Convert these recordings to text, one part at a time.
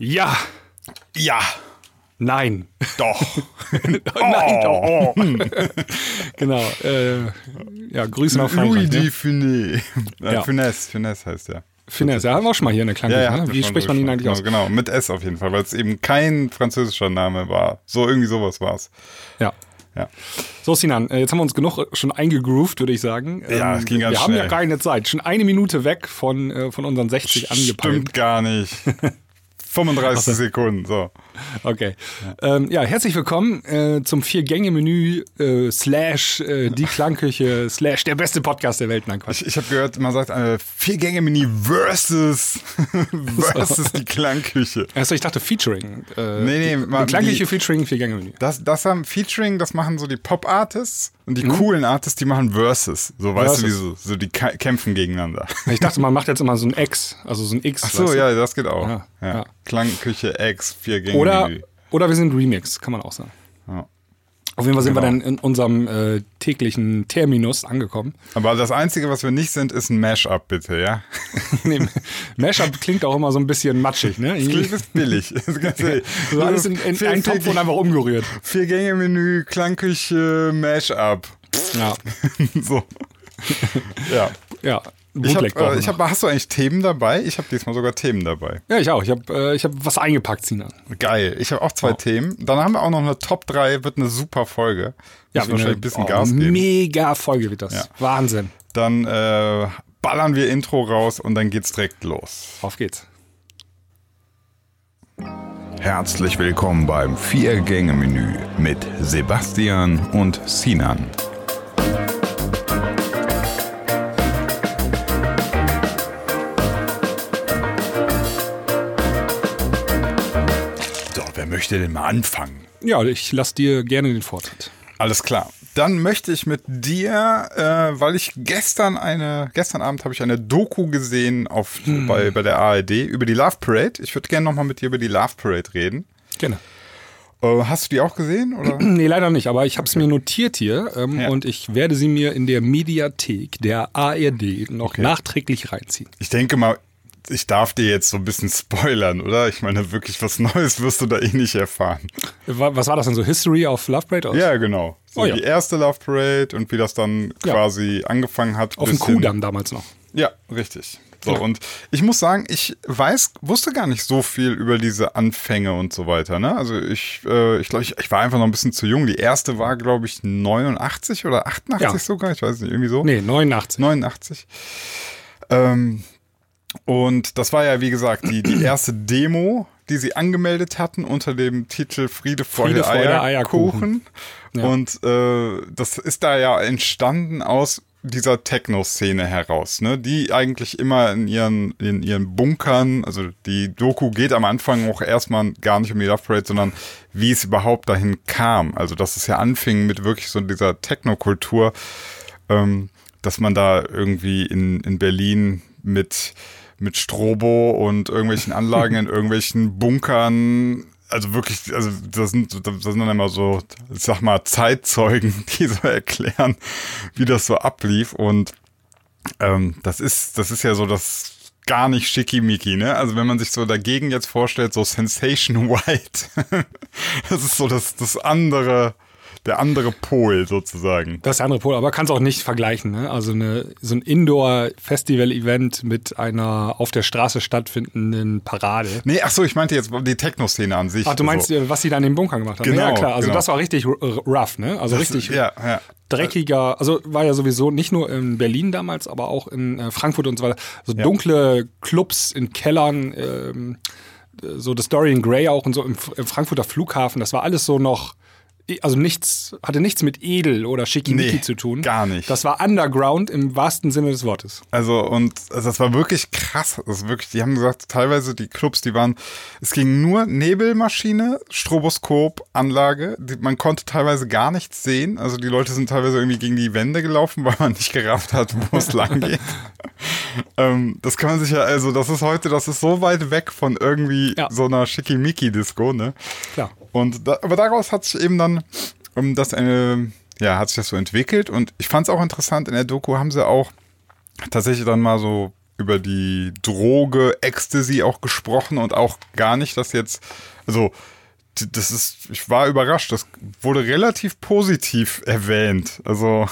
Ja. Ja. Nein. Doch. Nein, doch. genau. Äh, ja, Grüße nach Frankreich. Louis ne? de Funès. Äh, Ja. Funès, Finesse heißt der. Finesse, ja, haben wir auch schon mal hier in der Klangküche. hatten ne? wir Wie spricht man ihn eigentlich aus? Genau, genau, mit S auf jeden Fall, weil es eben kein französischer Name war. So irgendwie sowas war es. Ja. Ja. So, Sinan, äh, jetzt haben wir uns genug schon eingegroovt, würde ich sagen. Ja, es ging ganz Wir haben ja schnell. keine Zeit. Schon eine Minute weg von, äh, von unseren 60 angepeilt. Stimmt gar nicht. 35 Sekunden, so. Okay. Ja, ähm, ja herzlich willkommen äh, zum Vier-Gänge-Menü äh, slash äh, die Klangküche slash der beste Podcast der Welt. Nein, Quatsch. Ich, ich habe gehört, man sagt äh, Vier-Gänge-Menü versus, versus die Klangküche. Achso, ich dachte Featuring. Äh, Nee, nee, die, man- Klangküche die- Featuring Vier-Gänge-Menü. Das, das haben Featuring, das machen so die Pop-Artists und Mhm. die coolen Artists, die machen Versus. So, weißt du, wie Versus. so, so die kämpfen gegeneinander. Ich dachte, man macht jetzt immer so ein X, also so ein X. Ach so, ja, das geht auch. Ja, Ja. Klangküche X, vier Gänge. Oder, oder wir sind Remix, kann man auch sagen. Ja. Auf jeden Fall sind wir Genau. dann in unserem äh, täglichen Terminus angekommen. Aber das Einzige, was wir nicht sind, ist ein Mashup, bitte, ja? nee, Mashup klingt auch immer so ein bisschen matschig, ne? Das klingt ist billig. Das ist ganz ehrlich. So alles in, in einen Topf und einfach umgerührt. Vier Gänge Menü, Klangküche, Mashup. Ja, so. ja. ja. Ich hab, Bootleg brauchen äh, wir ich hab, hast du eigentlich Themen dabei? Ich habe diesmal sogar Themen dabei. ja, ich auch. Ich habe äh, ich hab was eingepackt, Sinan. Geil. Ich habe auch zwei Oh. Themen. Dann haben wir auch noch eine Top 3, wird eine super Folge. Ja, Müssen wahrscheinlich ein bisschen oh, Gas geben. Mega Folge wird das. Ja. Wahnsinn. Dann äh, ballern wir Intro raus und dann geht's direkt los. Auf geht's. Herzlich willkommen beim Vier-Gänge-Menü mit Sebastian und Sinan. Möchte denn mal anfangen? Ja, ich lasse dir gerne den Vortritt. Alles klar. Dann möchte ich mit dir, äh, weil ich gestern eine, gestern Abend habe ich eine Doku gesehen auf, bei, bei der ARD über die Love Parade. Ich würde gerne nochmal mit dir über die Love Parade reden. Gerne. Äh, hast du die auch gesehen? Oder? Nee, leider nicht, aber ich habe es mir notiert hier ähm, Ja. und ich werde sie mir in der Mediathek der ARD noch Okay. nachträglich reinziehen. Ich denke mal, ich darf dir jetzt so ein bisschen spoilern, oder? Ich meine, wirklich was Neues wirst du da eh nicht erfahren. Wa- Was war das denn so? History of Love Parade? Aus? Ja, genau. So Oh ja. die erste Love Parade und wie das dann Ja. quasi angefangen hat. Auf dem Kudamm damals noch. Ja, richtig. So, Ja. und ich muss sagen, ich weiß, wusste gar nicht so viel über diese Anfänge und so weiter. Ne? Also ich, äh, ich glaube, ich, ich war einfach noch ein bisschen zu jung. Die erste war, glaube ich, 89 oder 88 Ja. sogar, ich weiß nicht, irgendwie so. Nee, 89. 89. Ähm, und das war ja, wie gesagt, die, die erste Demo, die sie angemeldet hatten unter dem Titel Friede, Freude, Friede, Freude, Eierkuchen. Ja. Und äh, das ist da ja entstanden aus dieser Techno-Szene heraus, ne? die eigentlich immer in ihren, in ihren Bunkern, also die Doku geht am Anfang auch erstmal gar nicht um die Love Parade, sondern wie es überhaupt dahin kam. Also dass es ja anfing mit wirklich so dieser Techno-Kultur, ähm, dass man da irgendwie in, in Berlin mit, mit Strobo und irgendwelchen Anlagen in irgendwelchen Bunkern, also wirklich, also das sind, das sind dann immer so, ich sag mal, Zeitzeugen, die so erklären, wie das so ablief. Und ähm, das ist, das ist ja so das gar nicht schickimicki, ne? Also wenn man sich so dagegen jetzt vorstellt, so Sensation White, das ist so das, das andere, der andere Pol sozusagen. Das ist der andere Pol, aber kann es auch nicht vergleichen. Ne? Also eine, so ein Indoor-Festival-Event mit einer auf der Straße stattfindenden Parade. Nee, ach so, ich meinte jetzt die Techno-Szene an sich. Ach, du meinst, so. äh, was sie da in den Bunkern gemacht haben? Genau, ja, klar. Also genau. das war richtig rough, ne? Also richtig Ja, ja. dreckiger. Also war ja sowieso nicht nur in Berlin damals, aber auch in äh, Frankfurt und so weiter. So dunkle Clubs in Kellern, ähm, so das Dorian Gray auch und so im, im Frankfurter Flughafen. Das war alles so noch. Also nichts, hatte nichts mit edel oder schickimicki Nee, zu tun. gar nicht. Das war Underground im wahrsten Sinne des Wortes. Also und also das war wirklich krass. Das wirklich, die haben gesagt, teilweise die Clubs, die waren, es ging nur Nebelmaschine, Stroboskop, Anlage. Die, man konnte teilweise gar nichts sehen. Also die Leute sind teilweise irgendwie gegen die Wände gelaufen, weil man nicht gerafft hat, wo es lang geht. ähm, das kann man sich ja, also das ist heute, das ist so weit weg von irgendwie Ja. so einer Schickimicki-Disco, ne? Klar. Und da, aber daraus hat sich eben dann um, das eine, ja, hat sich das so entwickelt. Und ich fand es auch interessant, in der Doku haben sie auch tatsächlich dann mal so über die Droge Ecstasy auch gesprochen und auch gar nicht, dass jetzt, also das ist, ich war überrascht, das wurde relativ positiv erwähnt. Also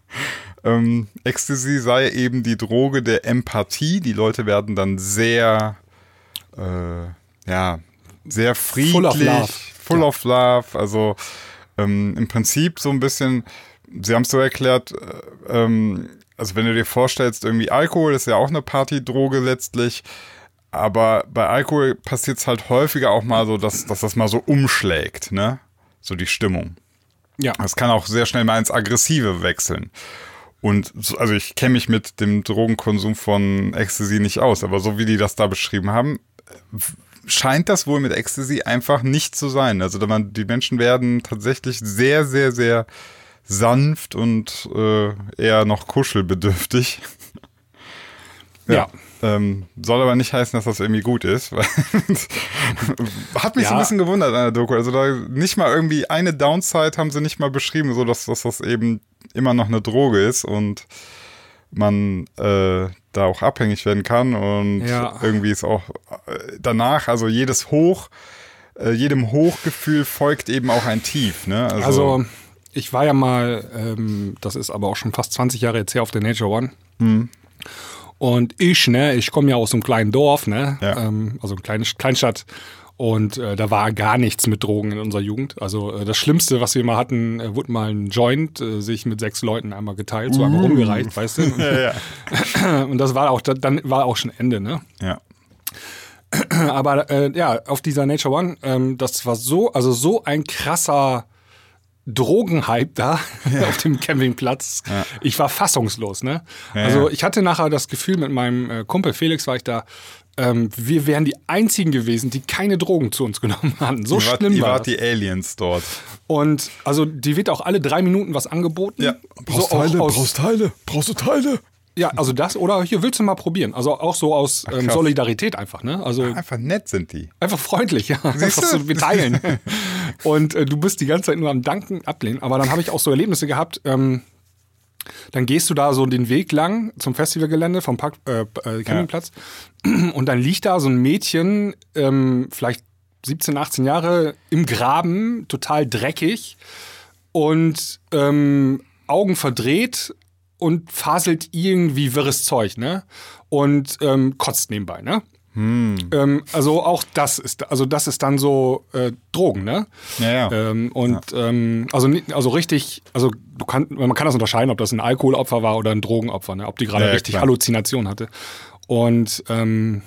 ähm, Ecstasy sei eben die Droge der Empathie. Die Leute werden dann sehr, äh, ja, sehr friedlich, Full of love. Full of love. Also ähm, im Prinzip so ein bisschen, sie haben es so erklärt, äh, ähm, also wenn du dir vorstellst, irgendwie Alkohol ist ja auch eine Partydroge letztlich, aber bei Alkohol passiert es halt häufiger auch mal so, dass, dass das mal so umschlägt, ne? So die Stimmung. Ja. Das kann auch sehr schnell mal ins Aggressive wechseln. Und so, also ich kenne mich mit dem Drogenkonsum von Ecstasy nicht aus, aber so wie die das da beschrieben haben, scheint das wohl mit Ecstasy einfach nicht zu sein. Also da man, die Menschen werden tatsächlich sehr, sehr, sehr sanft und äh, eher noch kuschelbedürftig. Ja. Ähm, soll aber nicht heißen, dass das irgendwie gut ist. Hat mich so ein Ja. bisschen gewundert an der Doku. Also da nicht mal irgendwie eine Downside haben sie nicht mal beschrieben, so dass, dass das eben immer noch eine Droge ist und man äh, da auch abhängig werden kann und Ja. irgendwie ist auch äh, danach, also jedes Hoch, äh, jedem Hochgefühl folgt eben auch ein Tief. Ne? Also, ich war ja mal, ähm, das ist aber auch schon fast 20 Jahre jetzt her auf der Nature One. Hm. Und ich, ne, ich komme ja aus einem kleinen Dorf, ne, Ja. ähm, also eine kleine Kleinstadt. Und äh, da war gar nichts mit Drogen in unserer Jugend. Also äh, das Schlimmste, was wir mal hatten, äh, wurde mal ein Joint äh, sich mit sechs Leuten einmal geteilt, so einmal rumgereicht, weißt du. Uh. ja, ja. Und das war auch, dann war auch schon Ende, ne. ja. Aber äh, ja, auf dieser Nature One, ähm, das war so, also so ein krasser Drogenhype da auf dem Campingplatz. Ich war fassungslos, ne? Ja, also ja. ich hatte nachher das Gefühl, mit meinem äh, Kumpel Felix war ich da, ähm, wir wären die einzigen gewesen, die keine Drogen zu uns genommen hatten. So Ihr wart, schlimm ihr war wart das. die Aliens dort. Und also die wird auch alle drei Minuten was angeboten. so auch aus, Teile? Brauchst du Teile? Ja, also das oder hier willst du mal probieren. Also auch so aus ähm, krass. Solidarität einfach, ne? Also Einfach nett sind die. Einfach freundlich, ja. Einfach Siehst du? so, wir teilen. Und äh, du bist die ganze Zeit nur am Danken, ablehnen. Aber dann habe ich auch so Erlebnisse gehabt. Ähm, dann gehst du da so den Weg lang zum Festivalgelände vom Park, äh, äh, Campingplatz und dann liegt da so ein Mädchen, ähm, vielleicht 17, 18 Jahre im Graben, total dreckig und ähm, Augen verdreht und faselt irgendwie wirres Zeug, ne? Und ähm, kotzt nebenbei, ne? Ähm, also auch das ist, also das ist dann so äh, Drogen, ne? Ja, ja. Ähm, und ähm, also, also richtig, also du kann, man kann das unterscheiden, ob das ein Alkoholopfer war oder ein Drogenopfer, ne? ob die gerade Ja, ja, richtig klar. Halluzination hatte. Und ähm,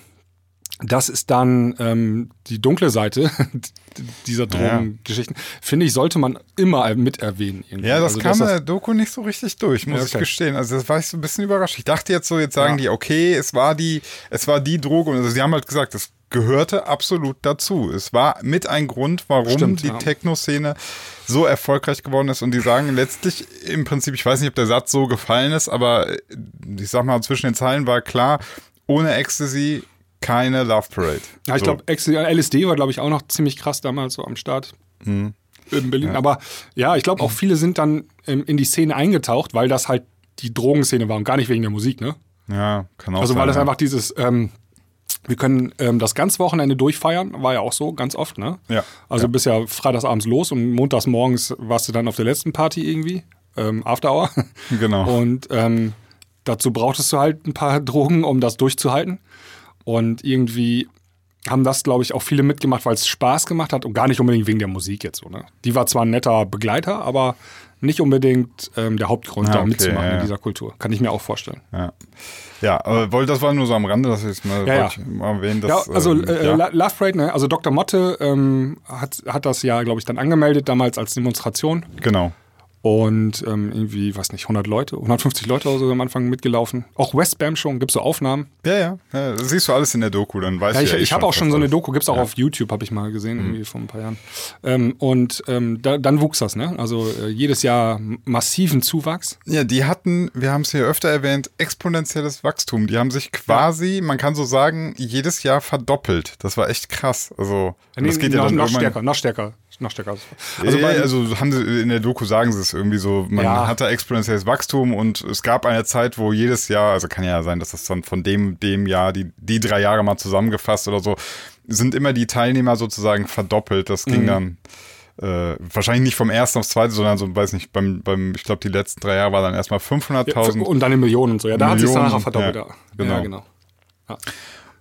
das ist dann ähm, die dunkle Seite dieser Drogengeschichten. Finde ich, sollte man immer mit erwähnen. irgendwie. Ja, das Also, kam in der Doku nicht so richtig durch, muss Ja, ich okay. gestehen. Also das war ich so ein bisschen überrascht. Ich dachte jetzt so, jetzt sagen Ja. die, okay, es war die, es war die Droge. Also sie haben halt gesagt, es gehörte absolut dazu. Es war mit ein Grund, warum Stimmt, die ja. Techno-Szene so erfolgreich geworden ist. Und die sagen letztlich im Prinzip, ich weiß nicht, ob der Satz so gefallen ist, aber äh, ich sag mal, zwischen den Zeilen war klar, ohne Ecstasy keine Love Parade. Ja, ich So. glaube, LSD war, glaube ich, auch noch ziemlich krass damals so am Start Mhm. in Berlin. Aber ja, ich glaube, auch viele sind dann ähm, in die Szene eingetaucht, weil das halt die Drogenszene war und gar nicht wegen der Musik, ne? Ja, kann auch Also sein. weil das ja. einfach dieses, ähm, wir können ähm, das ganze Wochenende durchfeiern, war ja auch so, ganz oft, ne? Ja. Also bist ja freitagsabends los und montags morgens warst du dann auf der letzten Party irgendwie, ähm, After Hour. Genau. Und ähm, dazu brauchtest du halt ein paar Drogen, um das durchzuhalten. Und irgendwie haben das, glaube ich, auch viele mitgemacht, weil es Spaß gemacht hat und gar nicht unbedingt wegen der Musik jetzt so. Ne? Die war zwar ein netter Begleiter, aber nicht unbedingt ähm, der Hauptgrund, Ah, da okay, mitzumachen ja, ja. in dieser Kultur. Kann ich mir auch vorstellen. Ja, ja aber das war nur so am Rande, dass ich mal, Ja, ich mal erwähnen. Dass, Ja, also ähm, äh. La- Love Parade, ne? also Dr. Motte ähm, hat, hat das ja, glaube ich, dann angemeldet, damals als Demonstration. genau. Und ähm, irgendwie, weiß nicht, 100 Leute, 150 Leute oder so am Anfang mitgelaufen. Auch Westbam schon, gibt es so Aufnahmen. Ja, ja, ja. Das siehst du alles in der Doku, dann weißt Ja, du ich ja eh ich habe auch schon so eine Doku, gibt's auch Ja. Mhm. auf YouTube, habe ich mal gesehen, irgendwie vor ein paar Jahren. Ähm, und ähm, da, dann wuchs das, ne? Also äh, jedes Jahr massiven Zuwachs. Ja, die hatten, wir haben es hier öfter erwähnt, exponentielles Wachstum. Die haben sich quasi, man kann so sagen, jedes Jahr verdoppelt. Das war echt krass. Also, Nee, das geht ja noch, dann noch stärker, noch stärker. Noch stärker. Also, ja, also haben sie, in der Doku sagen sie es irgendwie so, man Ja. hatte exponentielles Wachstum und es gab eine Zeit, wo jedes Jahr, also kann ja sein, dass das dann von dem, dem Jahr, die, die drei Jahre mal zusammengefasst oder so, sind immer die Teilnehmer sozusagen verdoppelt. Das Mhm. ging dann äh, wahrscheinlich nicht vom ersten aufs zweite, sondern so, weiß nicht, beim, beim ich glaube, die letzten drei Jahre war dann erstmal 500.000. und dann in Millionen und so. Ja, da hat sich Millionen, nachher verdoppelt. ja, Ja, genau. Ja, genau.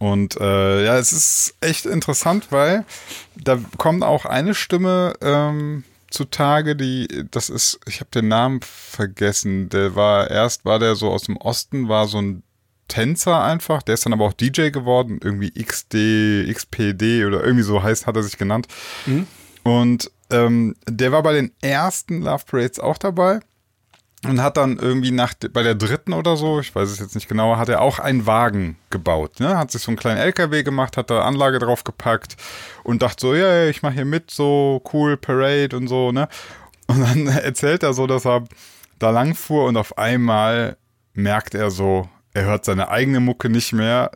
Und äh, ja, es ist echt interessant, weil da kommt auch eine Stimme ähm, zutage, die, das ist, ich habe den Namen vergessen, der war, erst war der so aus dem Osten, war so ein Tänzer einfach, der ist dann aber auch DJ geworden, irgendwie XD, XPD oder irgendwie so heißt, hat er sich genannt. Und ähm, der war bei den ersten Love Parades auch dabei und hat dann irgendwie nach bei der dritten oder so, ich weiß es jetzt nicht genau, hat er auch einen Wagen gebaut. Ne? Hat sich so einen kleinen LKW gemacht, hat da Anlage drauf gepackt und dachte so, ja, ich mache hier mit, so cool Parade und so, ne? Und dann erzählt er so, dass er da lang fuhr und auf einmal merkt er so, er hört seine eigene Mucke nicht mehr.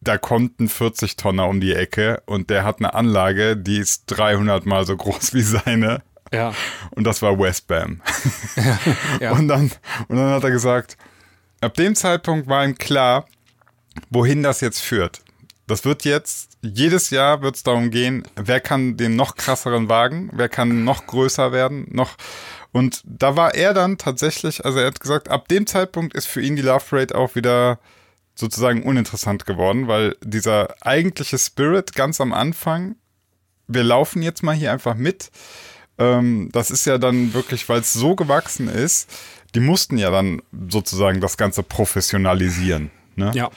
Da kommt ein 40-Tonner um die Ecke und der hat eine Anlage, die ist 300 mal so groß wie seine. Ja. Und das war Westbam. Ja. Und, dann, und dann hat er gesagt, ab dem Zeitpunkt war ihm klar, wohin das jetzt führt. Das wird jetzt, jedes Jahr wird es darum gehen, wer kann den noch krasseren Wagen, wer kann noch größer werden, noch. Und da war er dann tatsächlich, also er hat gesagt, ab dem Zeitpunkt ist für ihn die Love Parade auch wieder sozusagen uninteressant geworden, weil dieser eigentliche Spirit ganz am Anfang, wir laufen jetzt mal hier einfach mit, ähm, das ist ja dann wirklich, weil es so gewachsen ist, die mussten ja dann sozusagen das Ganze professionalisieren. Ne? Ja.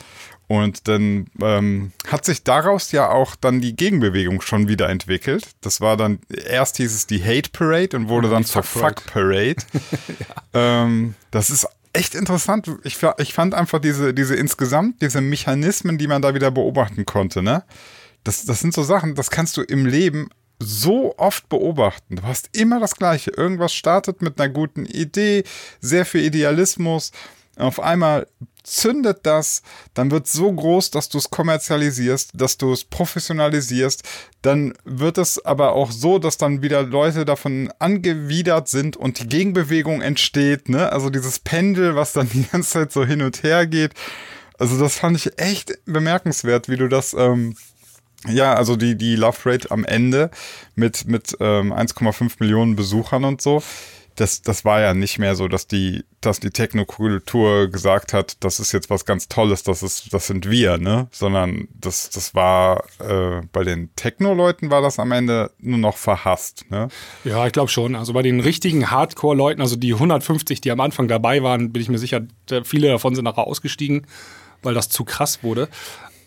Und dann ähm, hat sich daraus ja auch dann die Gegenbewegung schon wieder entwickelt. Das war dann, erst hieß es die Hate Parade und wurde Ja, dann zur Fuck Fuck Parade. ähm, das ist echt interessant. Ich, ich fand einfach diese, diese insgesamt, diese Mechanismen, die man da wieder beobachten konnte, ne? Das, das sind so Sachen, das kannst du im Leben so oft beobachten. Du hast immer das Gleiche. Irgendwas startet mit einer guten Idee, sehr viel Idealismus. Auf einmal zündet das, dann wird es so groß, dass du es kommerzialisierst, dass du es professionalisierst. Dann wird es aber auch so, dass dann wieder Leute davon angewidert sind und die Gegenbewegung entsteht. Ne? Also dieses Pendel, was dann die ganze Zeit so hin und her geht. Also das fand ich echt bemerkenswert, wie du das ähm, ja, also die, die Love Rate am Ende mit, mit ähm, 1,5 Millionen Besuchern und so, das, das war ja nicht mehr so, dass die, dass die Technokultur gesagt hat, das ist jetzt was ganz Tolles, das ist, das sind wir, ne? Sondern das, das war, äh, bei den Techno-Leuten war das am Ende nur noch verhasst, ne? Ja, ich glaube schon. Also bei den richtigen Hardcore-Leuten, also die 150, die am Anfang dabei waren, bin ich mir sicher, viele davon sind nachher ausgestiegen, weil das zu krass wurde.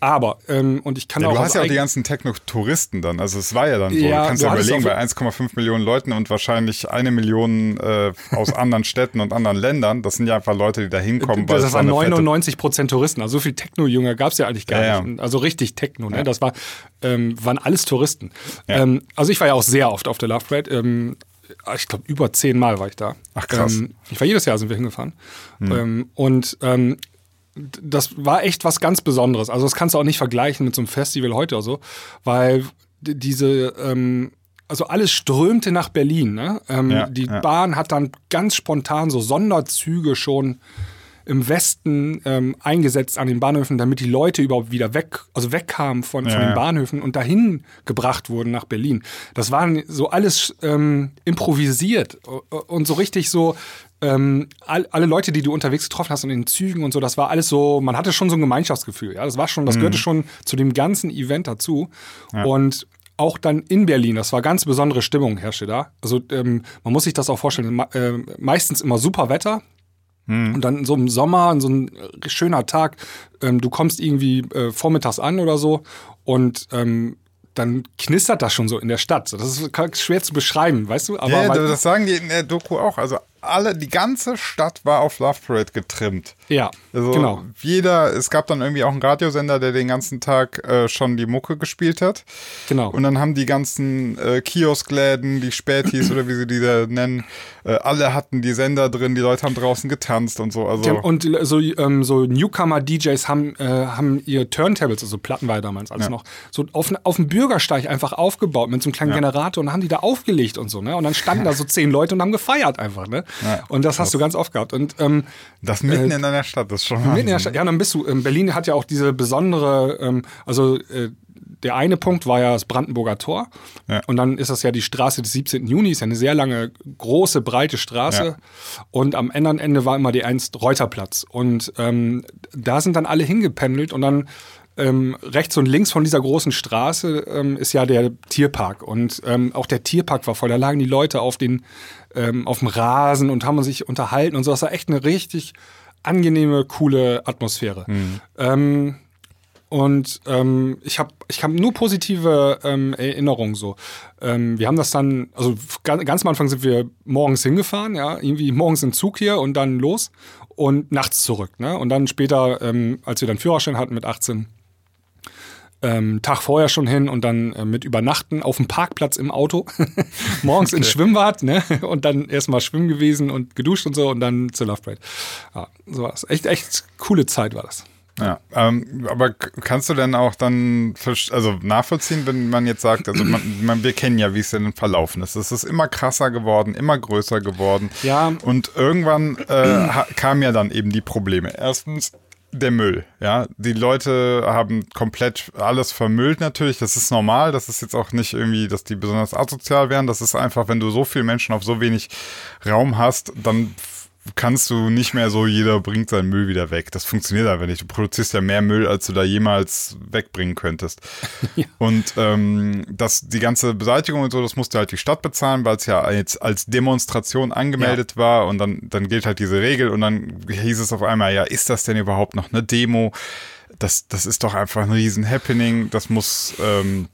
Aber, ähm, und ich kann Ja, auch du hast ja auch die ganzen Techno-Touristen dann. Also es war ja dann so. Ja, du kannst du ja überlegen, bei 1,5 Millionen Leuten und wahrscheinlich eine Million äh, aus anderen Städten und anderen Ländern, das sind ja einfach Leute, die da hinkommen, das es waren eine fette- 99 Prozent Touristen. Also so viel Techno-Jünger gab es ja eigentlich gar Ja, nicht. Also richtig Techno, ne? Das war, ähm, waren alles Touristen. Ähm, also ich war ja auch sehr oft auf der Love Parade. Ähm, ich glaube, über zehnmal war ich da. Ach, krass. Ähm, ich war jedes Jahr sind wir hingefahren. Hm. Ähm, und ähm, das war echt was ganz Besonderes. Also das kannst du auch nicht vergleichen mit so einem Festival heute oder so, weil diese, ähm, also alles strömte nach Berlin. Ne? Ähm, Ja, die ja. Bahn hat dann ganz spontan so Sonderzüge schon im Westen ähm, eingesetzt an den Bahnhöfen, damit die Leute überhaupt wieder weg, also wegkamen von, von Ja, den ja. Bahnhöfen und dahin gebracht wurden nach Berlin. Das waren so alles ähm, improvisiert und so richtig so ähm, all, alle Leute, die du unterwegs getroffen hast und in den Zügen und so, das war alles so, man hatte schon so ein Gemeinschaftsgefühl. Ja, das war schon, das Mhm. gehörte schon zu dem ganzen Event dazu. Und auch dann in Berlin, das war ganz besondere Stimmung herrschte da. Also ähm, man muss sich das auch vorstellen, ma- äh, meistens immer super Wetter, und dann so im Sommer, so ein schöner Tag, ähm, du kommst irgendwie äh, vormittags an oder so und ähm, dann knistert das schon so in der Stadt. Das ist schwer zu beschreiben, weißt du? Aber Ja, das sagen die in der Doku auch. Also alle, die ganze Stadt war auf Love Parade getrimmt. Ja, Also genau. jeder, es gab dann irgendwie auch einen Radiosender, der den ganzen Tag äh, schon die Mucke gespielt hat. Genau. Und dann haben die ganzen äh, Kioskläden, die Spätis oder wie sie die da nennen, äh, alle hatten die Sender drin, die Leute haben draußen getanzt und so. Also Und so, ähm, so Newcomer-DJs haben, äh, haben ihr Turntables, also Platten war ja damals alles Ja. noch, so auf, auf dem Bürgersteig einfach aufgebaut mit so einem kleinen Generator und haben die da aufgelegt und so, ne? Und dann standen da so zehn Leute und haben gefeiert einfach, ne? Ja, und das hast du ganz oft gehabt. Und ähm, das mitten in einer Stadt, das ist schon Mitten in der. Stadt. Ja, dann bist du. Ähm, Berlin hat ja auch diese besondere, ähm, also äh, der eine Punkt war ja das Brandenburger Tor. Ja. Und dann ist das ja die Straße des 17. Juni, ist ja eine sehr lange, große, breite Straße. Ja. Und am anderen Ende war immer der Ernst-Reuter-Platz. Und ähm, da sind dann alle hingependelt und dann ähm, rechts und links von dieser großen Straße ähm, ist ja der Tierpark. Und ähm, auch der Tierpark war voll. Da lagen die Leute auf, den, ähm, auf dem Rasen und haben sich unterhalten und so. Das war echt eine richtig angenehme, coole Atmosphäre. Ähm, und ähm, ich habe ich hab nur positive Erinnerungen so. Wir haben das dann, also ganz, ganz am Anfang sind wir morgens hingefahren, ja, irgendwie morgens im Zug hier und dann los und nachts zurück. Ne? Und dann später, als wir dann Führerschein hatten mit 18, ähm, Tag vorher schon hin und dann äh, mit übernachten auf dem Parkplatz im Auto, morgens ins Schwimmbad, ne? Und dann erstmal schwimmen gewesen und geduscht und so und dann zur Love Parade. Ja, so war's. Echt, echt coole Zeit war das. Ja, ähm, aber kannst du denn auch dann also nachvollziehen, wenn man jetzt sagt, also man, man, wir kennen ja, wie es denn verlaufen ist. Es ist immer krasser geworden, immer größer geworden. Ja. Und irgendwann äh, kamen ja dann eben die Probleme. Erstens der Müll, ja. Die Leute haben komplett alles vermüllt natürlich. Das ist normal. Das ist jetzt auch nicht irgendwie, dass die besonders asozial wären. Das ist einfach, wenn du so viele Menschen auf so wenig Raum hast, dann kannst du nicht mehr so, jeder bringt seinen Müll wieder weg. Das funktioniert einfach nicht. Du produzierst ja mehr Müll, als du da jemals wegbringen könntest. Und ähm, das, die ganze Beseitigung und so, das musste halt die Stadt bezahlen, weil es ja als, als Demonstration angemeldet war und dann, dann gilt halt diese Regel und dann hieß es auf einmal, ja, ist das denn überhaupt noch eine Demo? Das, das ist doch einfach ein riesen Happening. Das muss, ähm,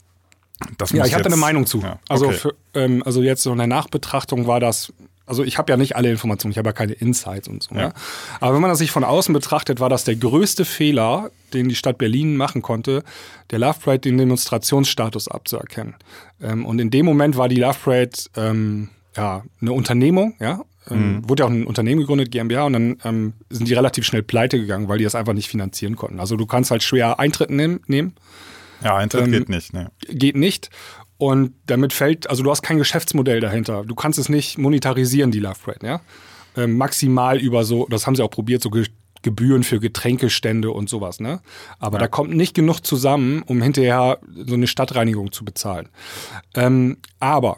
das Ja, ich habe da jetzt- eine Meinung zu. Ja, Also, okay. für, ähm, also jetzt so in der Nachbetrachtung war das, also ich habe ja nicht alle Informationen, ich habe ja keine Insights und so. Ja. Ja. Aber wenn man das sich von außen betrachtet, war das der größte Fehler, den die Stadt Berlin machen konnte, der Love Parade den Demonstrationsstatus abzuerkennen. Ähm, und in dem Moment war die Love Parade ähm, ja eine Unternehmung, ja. Ähm, Mhm. Wurde ja auch ein Unternehmen gegründet, GmbH, und dann ähm, sind die relativ schnell pleite gegangen, weil die das einfach nicht finanzieren konnten. Also du kannst halt schwer Eintritt nehmen. nehmen Ja, Eintritt ähm, geht nicht, ne. geht nicht. Und damit fällt, also du hast kein Geschäftsmodell dahinter. Du kannst es nicht monetarisieren, die Love Parade, ja. Ähm, maximal über so, das haben sie auch probiert, so Ge Gebühren für Getränkestände und sowas, ne? Aber da kommt nicht genug zusammen, um hinterher so eine Stadtreinigung zu bezahlen. Ähm, aber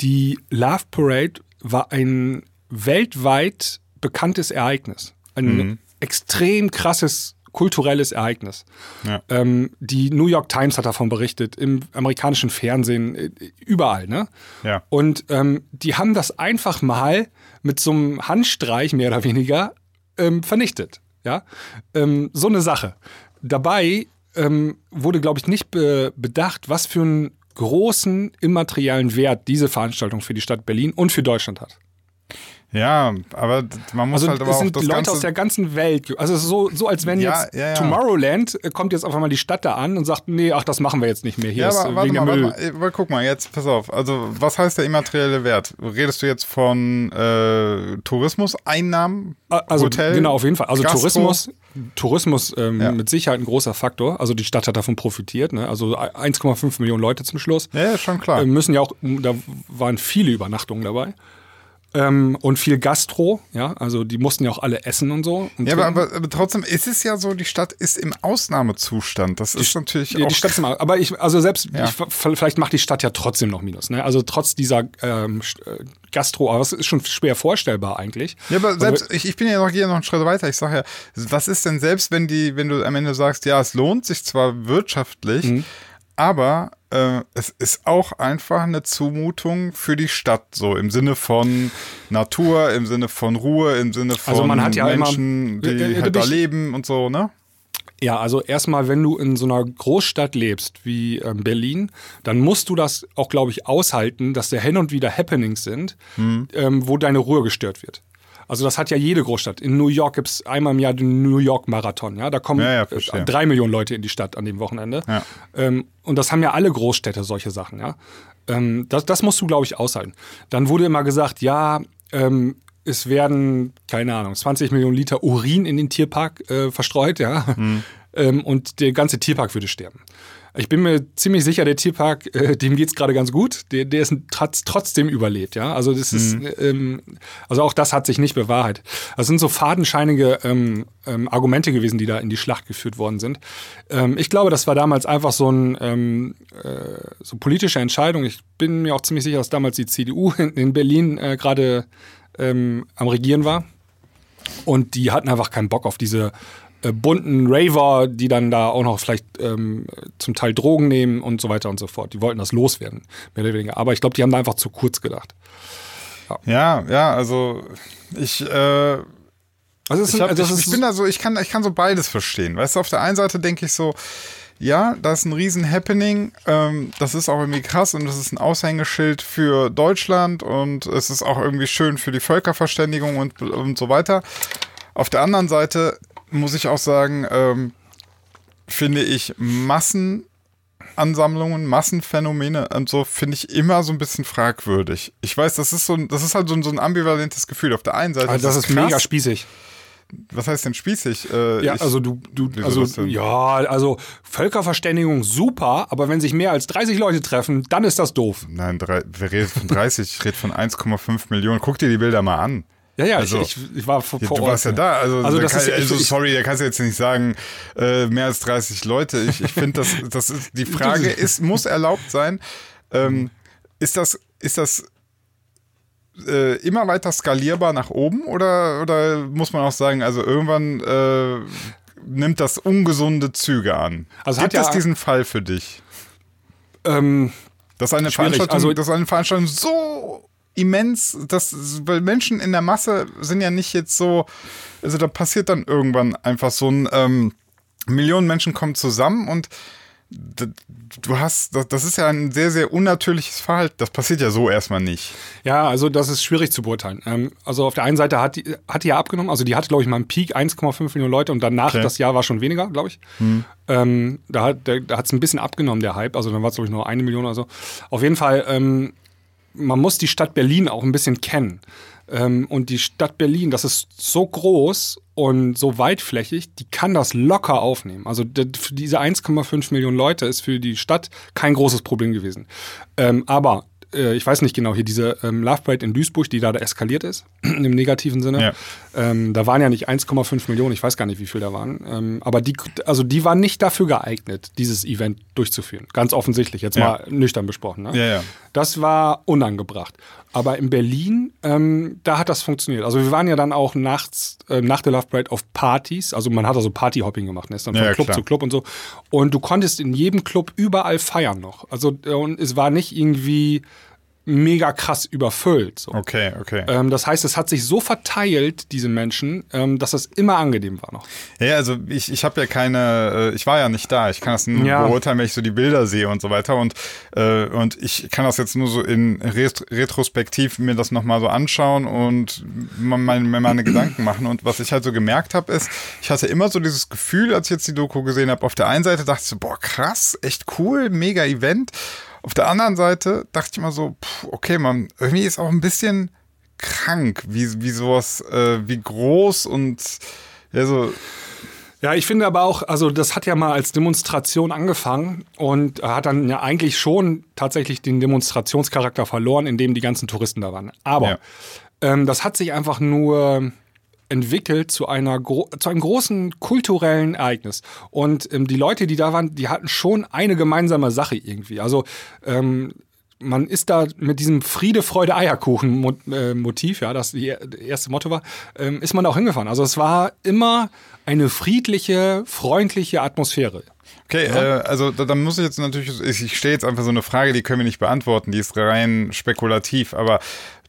die Love Parade war ein weltweit bekanntes Ereignis. Ein extrem krasses kulturelles Ereignis. Ja. Ähm, die New York Times hat davon berichtet, im amerikanischen Fernsehen, äh, überall, ne? Ja. Und ähm, die haben das einfach mal mit so einem Handstreich mehr oder weniger ähm, vernichtet. Ja, ähm, so eine Sache. Dabei ähm, wurde, glaube ich, nicht be bedacht, was für einen großen immateriellen Wert diese Veranstaltung für die Stadt Berlin und für Deutschland hat. Ja, aber man muss Also halt aber es auch sind das Leute Ganze aus der ganzen Welt. Also es ist so, so als wenn Ja, jetzt ja, ja. Tomorrowland äh, kommt jetzt einfach mal die Stadt da an und sagt, nee, ach, das machen wir jetzt nicht mehr. Hier Ja, ist aber äh, warte wegen mal, der warte Müll. mal, äh, guck mal, jetzt pass auf. Also, was heißt der immaterielle Wert? Redest du jetzt von äh, Tourismuseinnahmen? Also Hotel, genau, auf jeden Fall. Also Gastro? Tourismus, Tourismus ähm, mit Sicherheit ein großer Faktor. Also die Stadt hat davon profitiert. Ne? Also 1,5 Millionen Leute zum Schluss. Ja, ja, schon klar. Äh, müssen ja auch, da waren viele Übernachtungen dabei. Ähm, und viel Gastro, ja, also die mussten ja auch alle essen und so. Und ja, aber, aber, aber trotzdem ist es ja so, die Stadt ist im Ausnahmezustand. Das ist natürlich Ja, auch. die Stadt ist mal, aber ich, also selbst, Ja. ich, vielleicht macht die Stadt ja trotzdem noch Minus. Ne? Also trotz dieser ähm, äh, Gastro, aber es ist schon schwer vorstellbar eigentlich. ja, aber Also, selbst, ich, ich bin ja noch hier noch einen Schritt weiter. Ich sage ja, was ist denn selbst, wenn die, wenn du am Ende sagst, ja, es lohnt sich zwar wirtschaftlich, Mhm. Aber äh, es ist auch einfach eine Zumutung für die Stadt, so im Sinne von Natur, im Sinne von Ruhe, im Sinne von Also man hat ja immer- Menschen, die Äh, äh, halt da leben und so, ne? Ja, also erstmal, wenn du in so einer Großstadt lebst wie ähm, Berlin, dann musst du das auch, glaube ich, aushalten, dass da hin und wieder Happenings sind, Hm. ähm, wo deine Ruhe gestört wird. Also das hat ja jede Großstadt. In New York gibt es einmal im Jahr den New York Marathon. Ja, da kommen Ja, ja, drei Millionen Leute in die Stadt an dem Wochenende. Ähm, und das haben ja alle Großstädte solche Sachen. Ja, ähm, das, das musst du, glaube ich, aushalten. Dann wurde immer gesagt, ja, ähm, es werden keine Ahnung 20 Millionen Liter Urin in den Tierpark äh, verstreut. Ja, ähm, und der ganze Tierpark würde sterben. Ich bin mir ziemlich sicher, der Tierpark, äh, dem geht's gerade ganz gut. Der, der ist trotz, trotzdem überlebt, ja. Also das ist, ähm, also auch das hat sich nicht bewahrheitet. Das sind so fadenscheinige ähm, ähm, Argumente gewesen, die da in die Schlacht geführt worden sind. Ähm, ich glaube, das war damals einfach so ein ähm, äh, so politische Entscheidung. Ich bin mir auch ziemlich sicher, dass damals die CDU in, in Berlin äh, gerade ähm, am Regieren war. Und die hatten einfach keinen Bock auf diese äh, bunten Raver, die dann da auch noch vielleicht ähm, zum Teil Drogen nehmen und so weiter und so fort. Die wollten das loswerden, mehr oder weniger. Aber ich glaube, die haben da einfach zu kurz gedacht. Ja, ja, also ich, äh, Also ich, hab, also ich, ich bin da so, ich kann, ich kann so beides verstehen. Weißt du, auf der einen Seite denke ich so, ja, das ist ein riesen Happening, ähm, das ist auch irgendwie krass und das ist ein Aushängeschild für Deutschland und es ist auch irgendwie schön für die Völkerverständigung und, und so weiter. Auf der anderen Seite muss ich auch sagen, ähm, finde ich Massenansammlungen, Massenphänomene und so finde ich immer so ein bisschen fragwürdig. Ich weiß, das ist so ein, das ist halt so ein, so ein ambivalentes Gefühl. Auf der einen Seite also das ist krass. mega spießig. Was heißt denn spießig? Äh, Ja, ich, also du, du also ja, also Völkerverständigung super, aber wenn sich mehr als 30 Leute treffen, dann ist das doof. Nein, drei, wer redet von 30? Ich rede von 1,5 Millionen. Guck dir die Bilder mal an. Ja, ja, Also, ich, ich, ich war vor, Ja, vor du Ort. warst ja da. Also, Also da das kann, ist- also sorry, da kannst du jetzt nicht sagen, äh, mehr als 30 Leute. Ich, ich finde, das, das ist, die Frage ist, muss erlaubt sein. Ähm, ist das, ist das äh, immer weiter skalierbar nach oben oder, oder muss man auch sagen, also irgendwann äh, nimmt das ungesunde Züge an? Also hat Gibt es ja- diesen Fall für dich? Ähm, Dass eine. Veranstaltung, Also- dass eine Veranstaltung so immens, dass, weil Menschen in der Masse sind ja nicht jetzt so, also da passiert dann irgendwann einfach so ein, ähm, Millionen Menschen kommen zusammen und du hast, das, das ist ja ein sehr, sehr unnatürliches Verhalten. Das passiert ja so erstmal nicht. Ja, also das ist schwierig zu beurteilen. Ähm, also auf der einen Seite hat die, hat die ja abgenommen, also die hatte, glaube ich, mal einen Peak 1,5 Millionen Leute und danach Okay. Hm. das Jahr war schon weniger, glaube ich. Ähm, da hat hat's ein bisschen abgenommen, der Hype. Also dann war es, glaube ich, nur eine Million oder so. Auf jeden Fall, ähm, man muss die Stadt Berlin auch ein bisschen kennen. Ähm, und die Stadt Berlin, das ist so groß und so weitflächig, die kann das locker aufnehmen. Also für diese 1,5 Millionen Leute ist für die Stadt kein großes Problem gewesen. Ähm, aber äh, ich weiß nicht genau, hier diese ähm, Love Parade in Duisburg, die da, da eskaliert ist, im negativen Sinne. Ja. Ähm, da waren ja nicht 1,5 Millionen, ich weiß gar nicht, wie viel da waren. Ähm, aber die, also die waren nicht dafür geeignet, dieses Event durchzuführen. Ganz offensichtlich, jetzt Ja. mal nüchtern besprochen. Ne? Ja. Das war unangebracht. Aber in Berlin, ähm, da hat das funktioniert. Also wir waren ja dann auch nachts, äh, nach der Love Parade auf Partys. Also man hat also Partyhopping gemacht, ne? ist dann von Ja, ja, Club klar. zu Club und so. Und du konntest in jedem Club überall feiern noch. Also äh, und es war nicht irgendwie mega krass überfüllt. So. Okay, okay. Ähm, das heißt, es hat sich so verteilt, diese Menschen, ähm, dass das immer angenehm war noch. Ja, also ich, ich habe ja keine, äh, ich war ja nicht da. Ich kann das nur Ja. beurteilen, wenn ich so die Bilder sehe und so weiter. Und, äh, und ich kann das jetzt nur so in Ret Retrospektiv mir das nochmal so anschauen und mir meine Gedanken machen. Und was ich halt so gemerkt habe, ist, ich hatte immer so dieses Gefühl, als ich jetzt die Doku gesehen habe, auf der einen Seite dachte ich so, boah, krass, echt cool, mega Event. Auf der anderen Seite dachte ich immer so, pff, okay, man, irgendwie ist auch ein bisschen krank, wie, wie sowas, äh, wie groß und ja, so, Ja, ich finde aber auch, also das hat ja mal als Demonstration angefangen und hat dann ja eigentlich schon tatsächlich den Demonstrationscharakter verloren, indem die ganzen Touristen da waren. Aber Ja. ähm, das hat sich einfach nur entwickelt zu einer zu einem großen kulturellen Ereignis und ähm, die Leute, die da waren, die hatten schon eine gemeinsame Sache irgendwie. Also ähm, man ist da mit diesem Friede, Freude, Eierkuchen-Motiv, ja, das die erste Motto war, ähm, ist man auch hingefahren. Also es war immer eine friedliche, freundliche Atmosphäre. Okay, äh, also da, da muss ich jetzt natürlich, ich, ich stelle jetzt einfach so eine Frage, die können wir nicht beantworten, die ist rein spekulativ, aber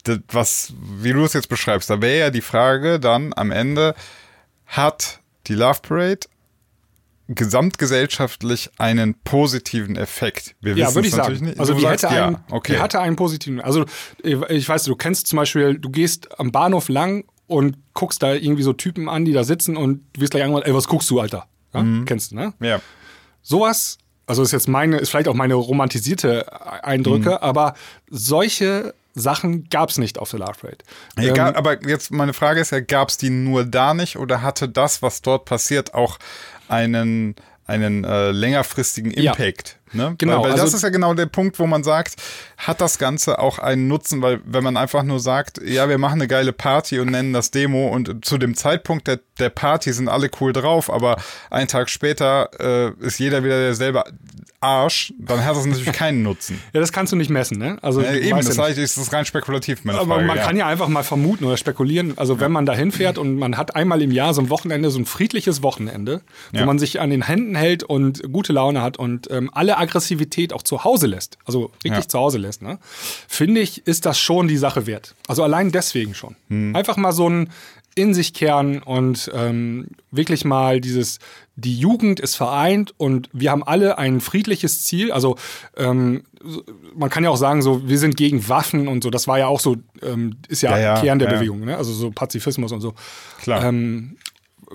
das, was, wie du es jetzt beschreibst, da wäre ja die Frage dann am Ende, hat die Love Parade gesamtgesellschaftlich einen positiven Effekt? Wir Ja, würde ich sagen. nicht. Also Du die sagst hätte, ja. einen, okay. die hatte einen positiven. Also ich ich weiß, du kennst zum Beispiel, du gehst am Bahnhof lang und guckst da irgendwie so Typen an, die da sitzen und du wirst gleich irgendwann, ey, was guckst du, Alter? Ja? Mhm. Kennst du, ne? ja. Sowas, also ist jetzt meine, ist vielleicht auch meine romantisierte Eindrücke, Mhm. aber solche Sachen gab es nicht auf der Love Parade. Ja, Ähm, aber jetzt meine Frage ist ja, gab es die nur da nicht oder hatte das, was dort passiert, auch einen, einen äh, längerfristigen Ja. Ne? Genau, Weil, weil das also- ist ja genau der Punkt, wo man sagt, hat das Ganze auch einen Nutzen, weil wenn man einfach nur sagt, ja, wir machen eine geile Party und nennen das Demo und zu dem Zeitpunkt der, der Party sind alle cool drauf, aber einen Tag später äh, ist jeder wieder derselbe Arsch, dann hat das natürlich keinen Nutzen. ja, das kannst du nicht messen, ne? Also du eben, das ja heißt, ist das rein spekulativ, meine Aber Frage. man ja. kann ja einfach mal vermuten oder spekulieren. Also wenn man da hinfährt und man hat einmal im Jahr so ein Wochenende, so ein friedliches Wochenende, wo Ja. man sich an den Händen hält und gute Laune hat und ähm, alle Aggressivität auch zu Hause lässt, also wirklich Ja. zu Hause lässt, ne? finde ich, ist das schon die Sache wert. Also allein deswegen schon. Hm. Einfach mal so ein in sich kehren und ähm, wirklich mal dieses, die Jugend ist vereint und wir haben alle ein friedliches Ziel. Also ähm, man kann ja auch sagen, so wir sind gegen Waffen und so. Das war ja auch so, ähm, ist ja, Ja, ja, Kern der ja. Bewegung, ne? Also so Pazifismus und so. Klar. Ähm,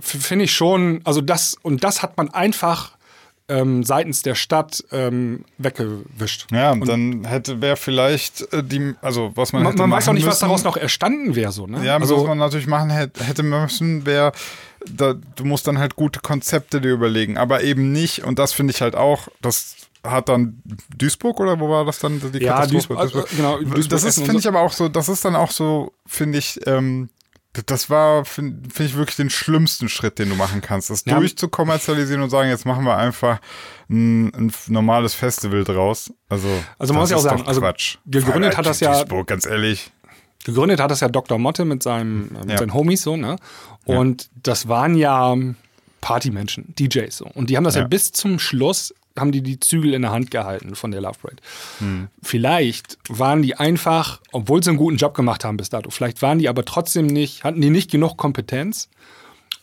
Finde ich schon, also das und das hat man einfach ähm, seitens der Stadt ähm, weggewischt. Ja, und dann hätte wäre vielleicht äh, die, also was man Man, hätte man weiß auch nicht, was müssen, daraus noch erstanden wäre, so, ne? Ja, also, was man natürlich machen hätte, hätte müssen, wäre, da, du musst dann halt gute Konzepte dir überlegen, aber eben nicht, und das finde ich halt auch, das hat dann Duisburg oder wo war das dann die Ja, Katastrophe? Duisburg, also, genau, Duisburg, das ist, finde ich aber auch so, das ist dann auch so, finde ich, ähm, das war, finde find ich wirklich den schlimmsten Schritt, den du machen kannst, das Ja. durchzukommerzialisieren und sagen, jetzt machen wir einfach ein, ein normales Festival draus. Also, Also man muss ja auch sagen, also Quatsch. gegründet hat das ja- ganz ehrlich. Gegründet hat das ja Dr. Motte mit, seinem, mit Ja. seinen Homies so, ne? Und das waren ja Partymenschen, DJs so. Und die haben das ja. Ja. bis zum Schluss, haben die die Zügel in der Hand gehalten von der Love Parade. Hm. Vielleicht waren die einfach, obwohl sie einen guten Job gemacht haben bis dato, vielleicht waren die aber trotzdem nicht, hatten die nicht genug Kompetenz,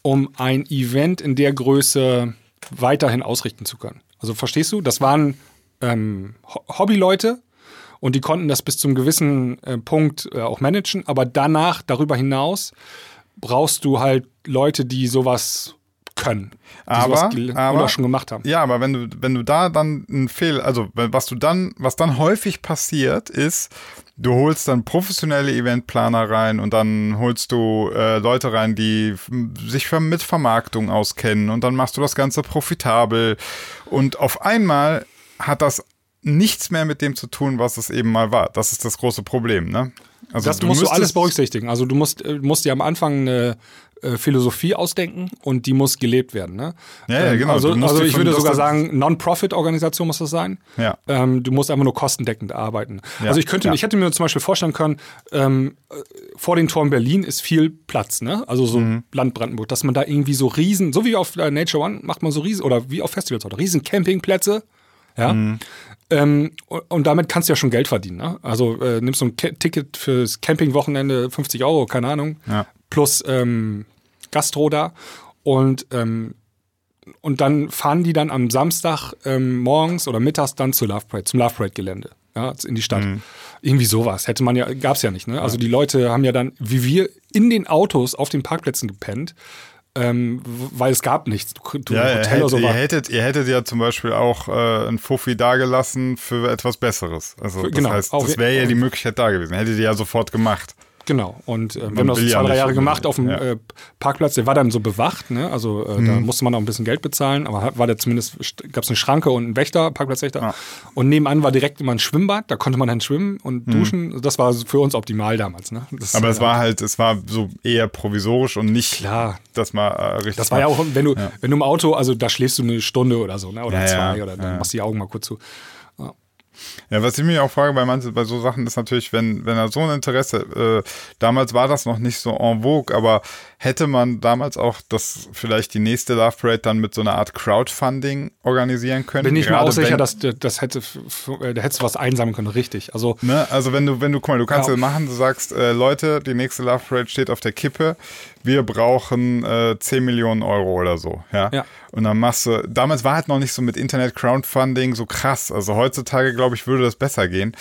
um ein Event in der Größe weiterhin ausrichten zu können. Also verstehst du? Das waren ähm, Ho- Hobbyleute und die konnten das bis zum gewissen äh, Punkt äh, auch managen, aber danach, darüber hinaus, brauchst du halt Leute, die sowas können. Die Aber- aber- oder schon gemacht haben. Ja, aber wenn du, wenn du da dann einen Fehler, also was du dann, was dann häufig passiert, ist, du holst dann professionelle Eventplaner rein und dann holst du äh, Leute rein, die sich mit Vermarktung auskennen und dann machst du das Ganze profitabel und auf einmal hat das nichts mehr mit dem zu tun, was es eben mal war. Das ist das große Problem, ne? Also das musst du alles berücksichtigen. Also du musst, äh, musst dir am Anfang eine äh, Philosophie ausdenken und die muss gelebt werden. Ne? Ja, ja, Ähm, genau. Also, also ich würde sogar sagen, Non-Profit-Organisation muss das sein. Ja. Ähm, du musst einfach nur kostendeckend arbeiten. Ja, Also ich könnte, ja. ich hätte mir zum Beispiel vorstellen können, ähm, äh, vor den Toren Berlin ist viel Platz, ne? Also so Mhm. Land Brandenburg, dass man da irgendwie so riesen, so wie auf äh, Nature One macht man so riesen, oder wie auf Festivals oder riesen Campingplätze, ja. Mhm. Ähm, und, damit kannst du ja schon Geld verdienen. Ne? Also äh, nimmst du ein Ke Ticket fürs Campingwochenende, 50 Euro, keine Ahnung, Ja. Plus ähm, Gastro da. Und, ähm, und dann fahren die dann am Samstag ähm, morgens oder mittags dann zur Love Parade, zum Love Parade Gelände, ja, in die Stadt. Mhm. Irgendwie sowas. Hätte man ja, gab's ja nicht, ne? Also die Leute haben ja dann, wie wir, in den Autos auf den Parkplätzen gepennt, ähm, weil es gab nichts. Du, du Ja, ihr, Hotel oder so ihr, hättet, ihr hättet ja zum Beispiel auch äh, ein Fuffi dagelassen für etwas Besseres. Also Für- das genau, heißt, das wäre ja die Möglichkeit da gewesen. Hättet ihr ja sofort gemacht. Genau. Und äh, wir Man haben das zwei, drei Jahre gemacht auf dem ja. äh, Parkplatz. Der war dann so bewacht, ne? Also äh, Mhm. da musste man auch ein bisschen Geld bezahlen, aber war der zumindest, gab es eine Schranke und einen Wächter, Parkplatzwächter. Ja. Und nebenan war direkt immer ein Schwimmbad, da konnte man dann schwimmen und Mhm. duschen. Das war für uns optimal damals, ne? Das, Aber es äh, war halt, es war so eher provisorisch und nicht, Klar. dass man äh, richtig. Das war ja auch, wenn du, Ja. wenn du im Auto, also da schläfst du eine Stunde oder so, ne? Oder Ja, zwei, oder dann ja. machst du die Augen mal kurz zu. Ja, was ich mich auch frage bei manchen, bei so Sachen ist natürlich, wenn, wenn er so ein Interesse, äh, damals war das noch nicht so en vogue, aber hätte man damals auch das vielleicht die nächste Love Parade dann mit so einer Art Crowdfunding organisieren können? Bin ich mir auch sicher, dass das hätte, äh, da hättest du was einsammeln können, richtig. Also, ne, also wenn du, wenn du, guck mal, du kannst ja machen, du sagst, äh, Leute, die nächste Love Parade steht auf der Kippe, wir brauchen äh, 10 Millionen Euro oder so, ja? ja. Und dann machst du, damals war halt noch nicht so mit Internet Crowdfunding so krass. Also heutzutage, glaube ich, würde das besser gehen.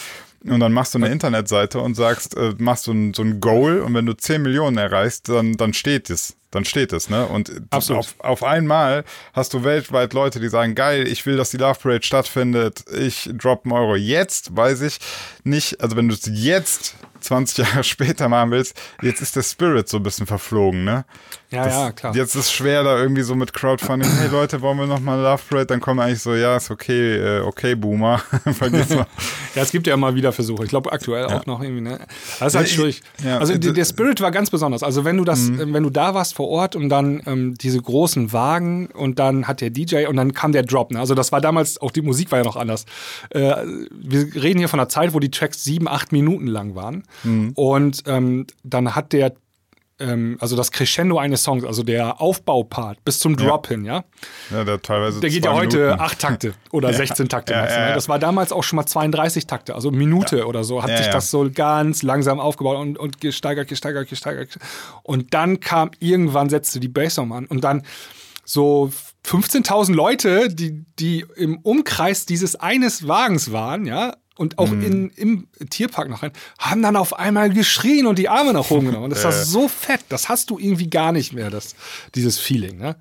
Und dann machst du eine Internetseite und sagst, äh, machst du ein, so ein Goal und wenn du 10 Millionen erreichst, dann, dann steht es. Dann steht es, ne? Und auf, auf einmal hast du weltweit Leute, die sagen, geil, ich will, dass die Love Parade stattfindet, ich drop einen Euro. Jetzt weiß ich nicht, also wenn du es jetzt 20 Jahre später machen willst, jetzt ist der Spirit so ein bisschen verflogen, ne? Ja, das, ja, klar. Jetzt ist es schwer, da irgendwie so mit Crowdfunding, hey Leute, wollen wir nochmal Love Parade? Dann kommen eigentlich so, ja, ist okay, äh, okay, Boomer. Vergiss mal. ja, es gibt ja immer wieder Versuche. Ich glaube aktuell ja. auch noch irgendwie, ne? Das ist halt schwierig. Ja, also der Spirit war ganz besonders. Also wenn du das, mhm. wenn du da warst vor Ort und dann ähm, diese großen Wagen und dann hat der DJ und dann kam der Drop, ne? Also das war damals, auch die Musik war ja noch anders. Äh, wir reden hier von einer Zeit, wo die Tracks sieben, acht Minuten lang waren. Mhm. Und ähm, dann hat der ähm, also das Crescendo eines Songs, also der Aufbaupart bis zum Drop ja. hin, ja. Ja, der teilweise. Der geht ja heute Minuten. acht Takte oder 16 Takte ja, maximal. Das war damals auch schon mal 32 Takte, also Minute oder so, hat sich das so ganz langsam aufgebaut und, und gesteigert, gesteigert, gesteigert. Und dann kam irgendwann setzte die Bassdrum an und dann so 15.000 Leute, die, die im Umkreis dieses eines Wagens waren, ja, und auch mhm. in, im Tierpark noch rein, haben dann auf einmal geschrien und die Arme nach oben genommen. Und das war so fett, das hast du irgendwie gar nicht mehr, das, dieses Feeling. Ne?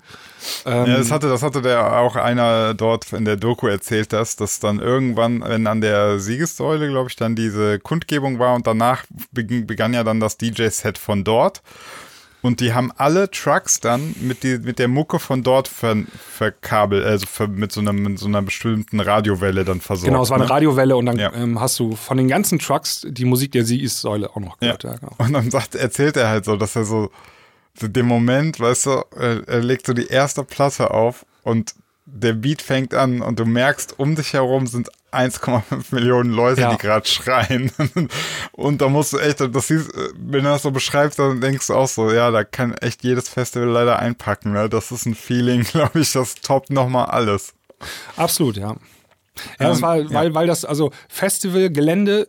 Ähm, ja, das hatte, das hatte der auch einer dort in der Doku erzählt, dass das dann irgendwann, wenn an der Siegessäule, glaube ich, dann diese Kundgebung war und danach begann ja dann das DJ-Set von dort. Und die haben alle Trucks dann mit, die, mit der Mucke von dort ver, verkabelt, also ver, mit, so einer, mit so einer bestimmten Radiowelle dann versorgt. Genau, es war eine ne? Radiowelle und dann ja. ähm, hast du von den ganzen Trucks die Musik der Siegessäule auch noch gehört. Ja. Ja, genau. Und dann sagt, erzählt er halt so, dass er so, so den Moment, weißt du, er, er legt so die erste Platte auf und der Beat fängt an und du merkst, um dich herum sind 1,5 Millionen Leute, ja. die gerade schreien. und da musst du echt, das siehst, wenn du das so beschreibst, dann denkst du auch so, ja, da kann echt jedes Festival leider einpacken. Ne? Das ist ein Feeling, glaube ich, das toppt nochmal alles. Absolut, ja. Ja, das ähm, war, weil, ja. weil das, also Festivalgelände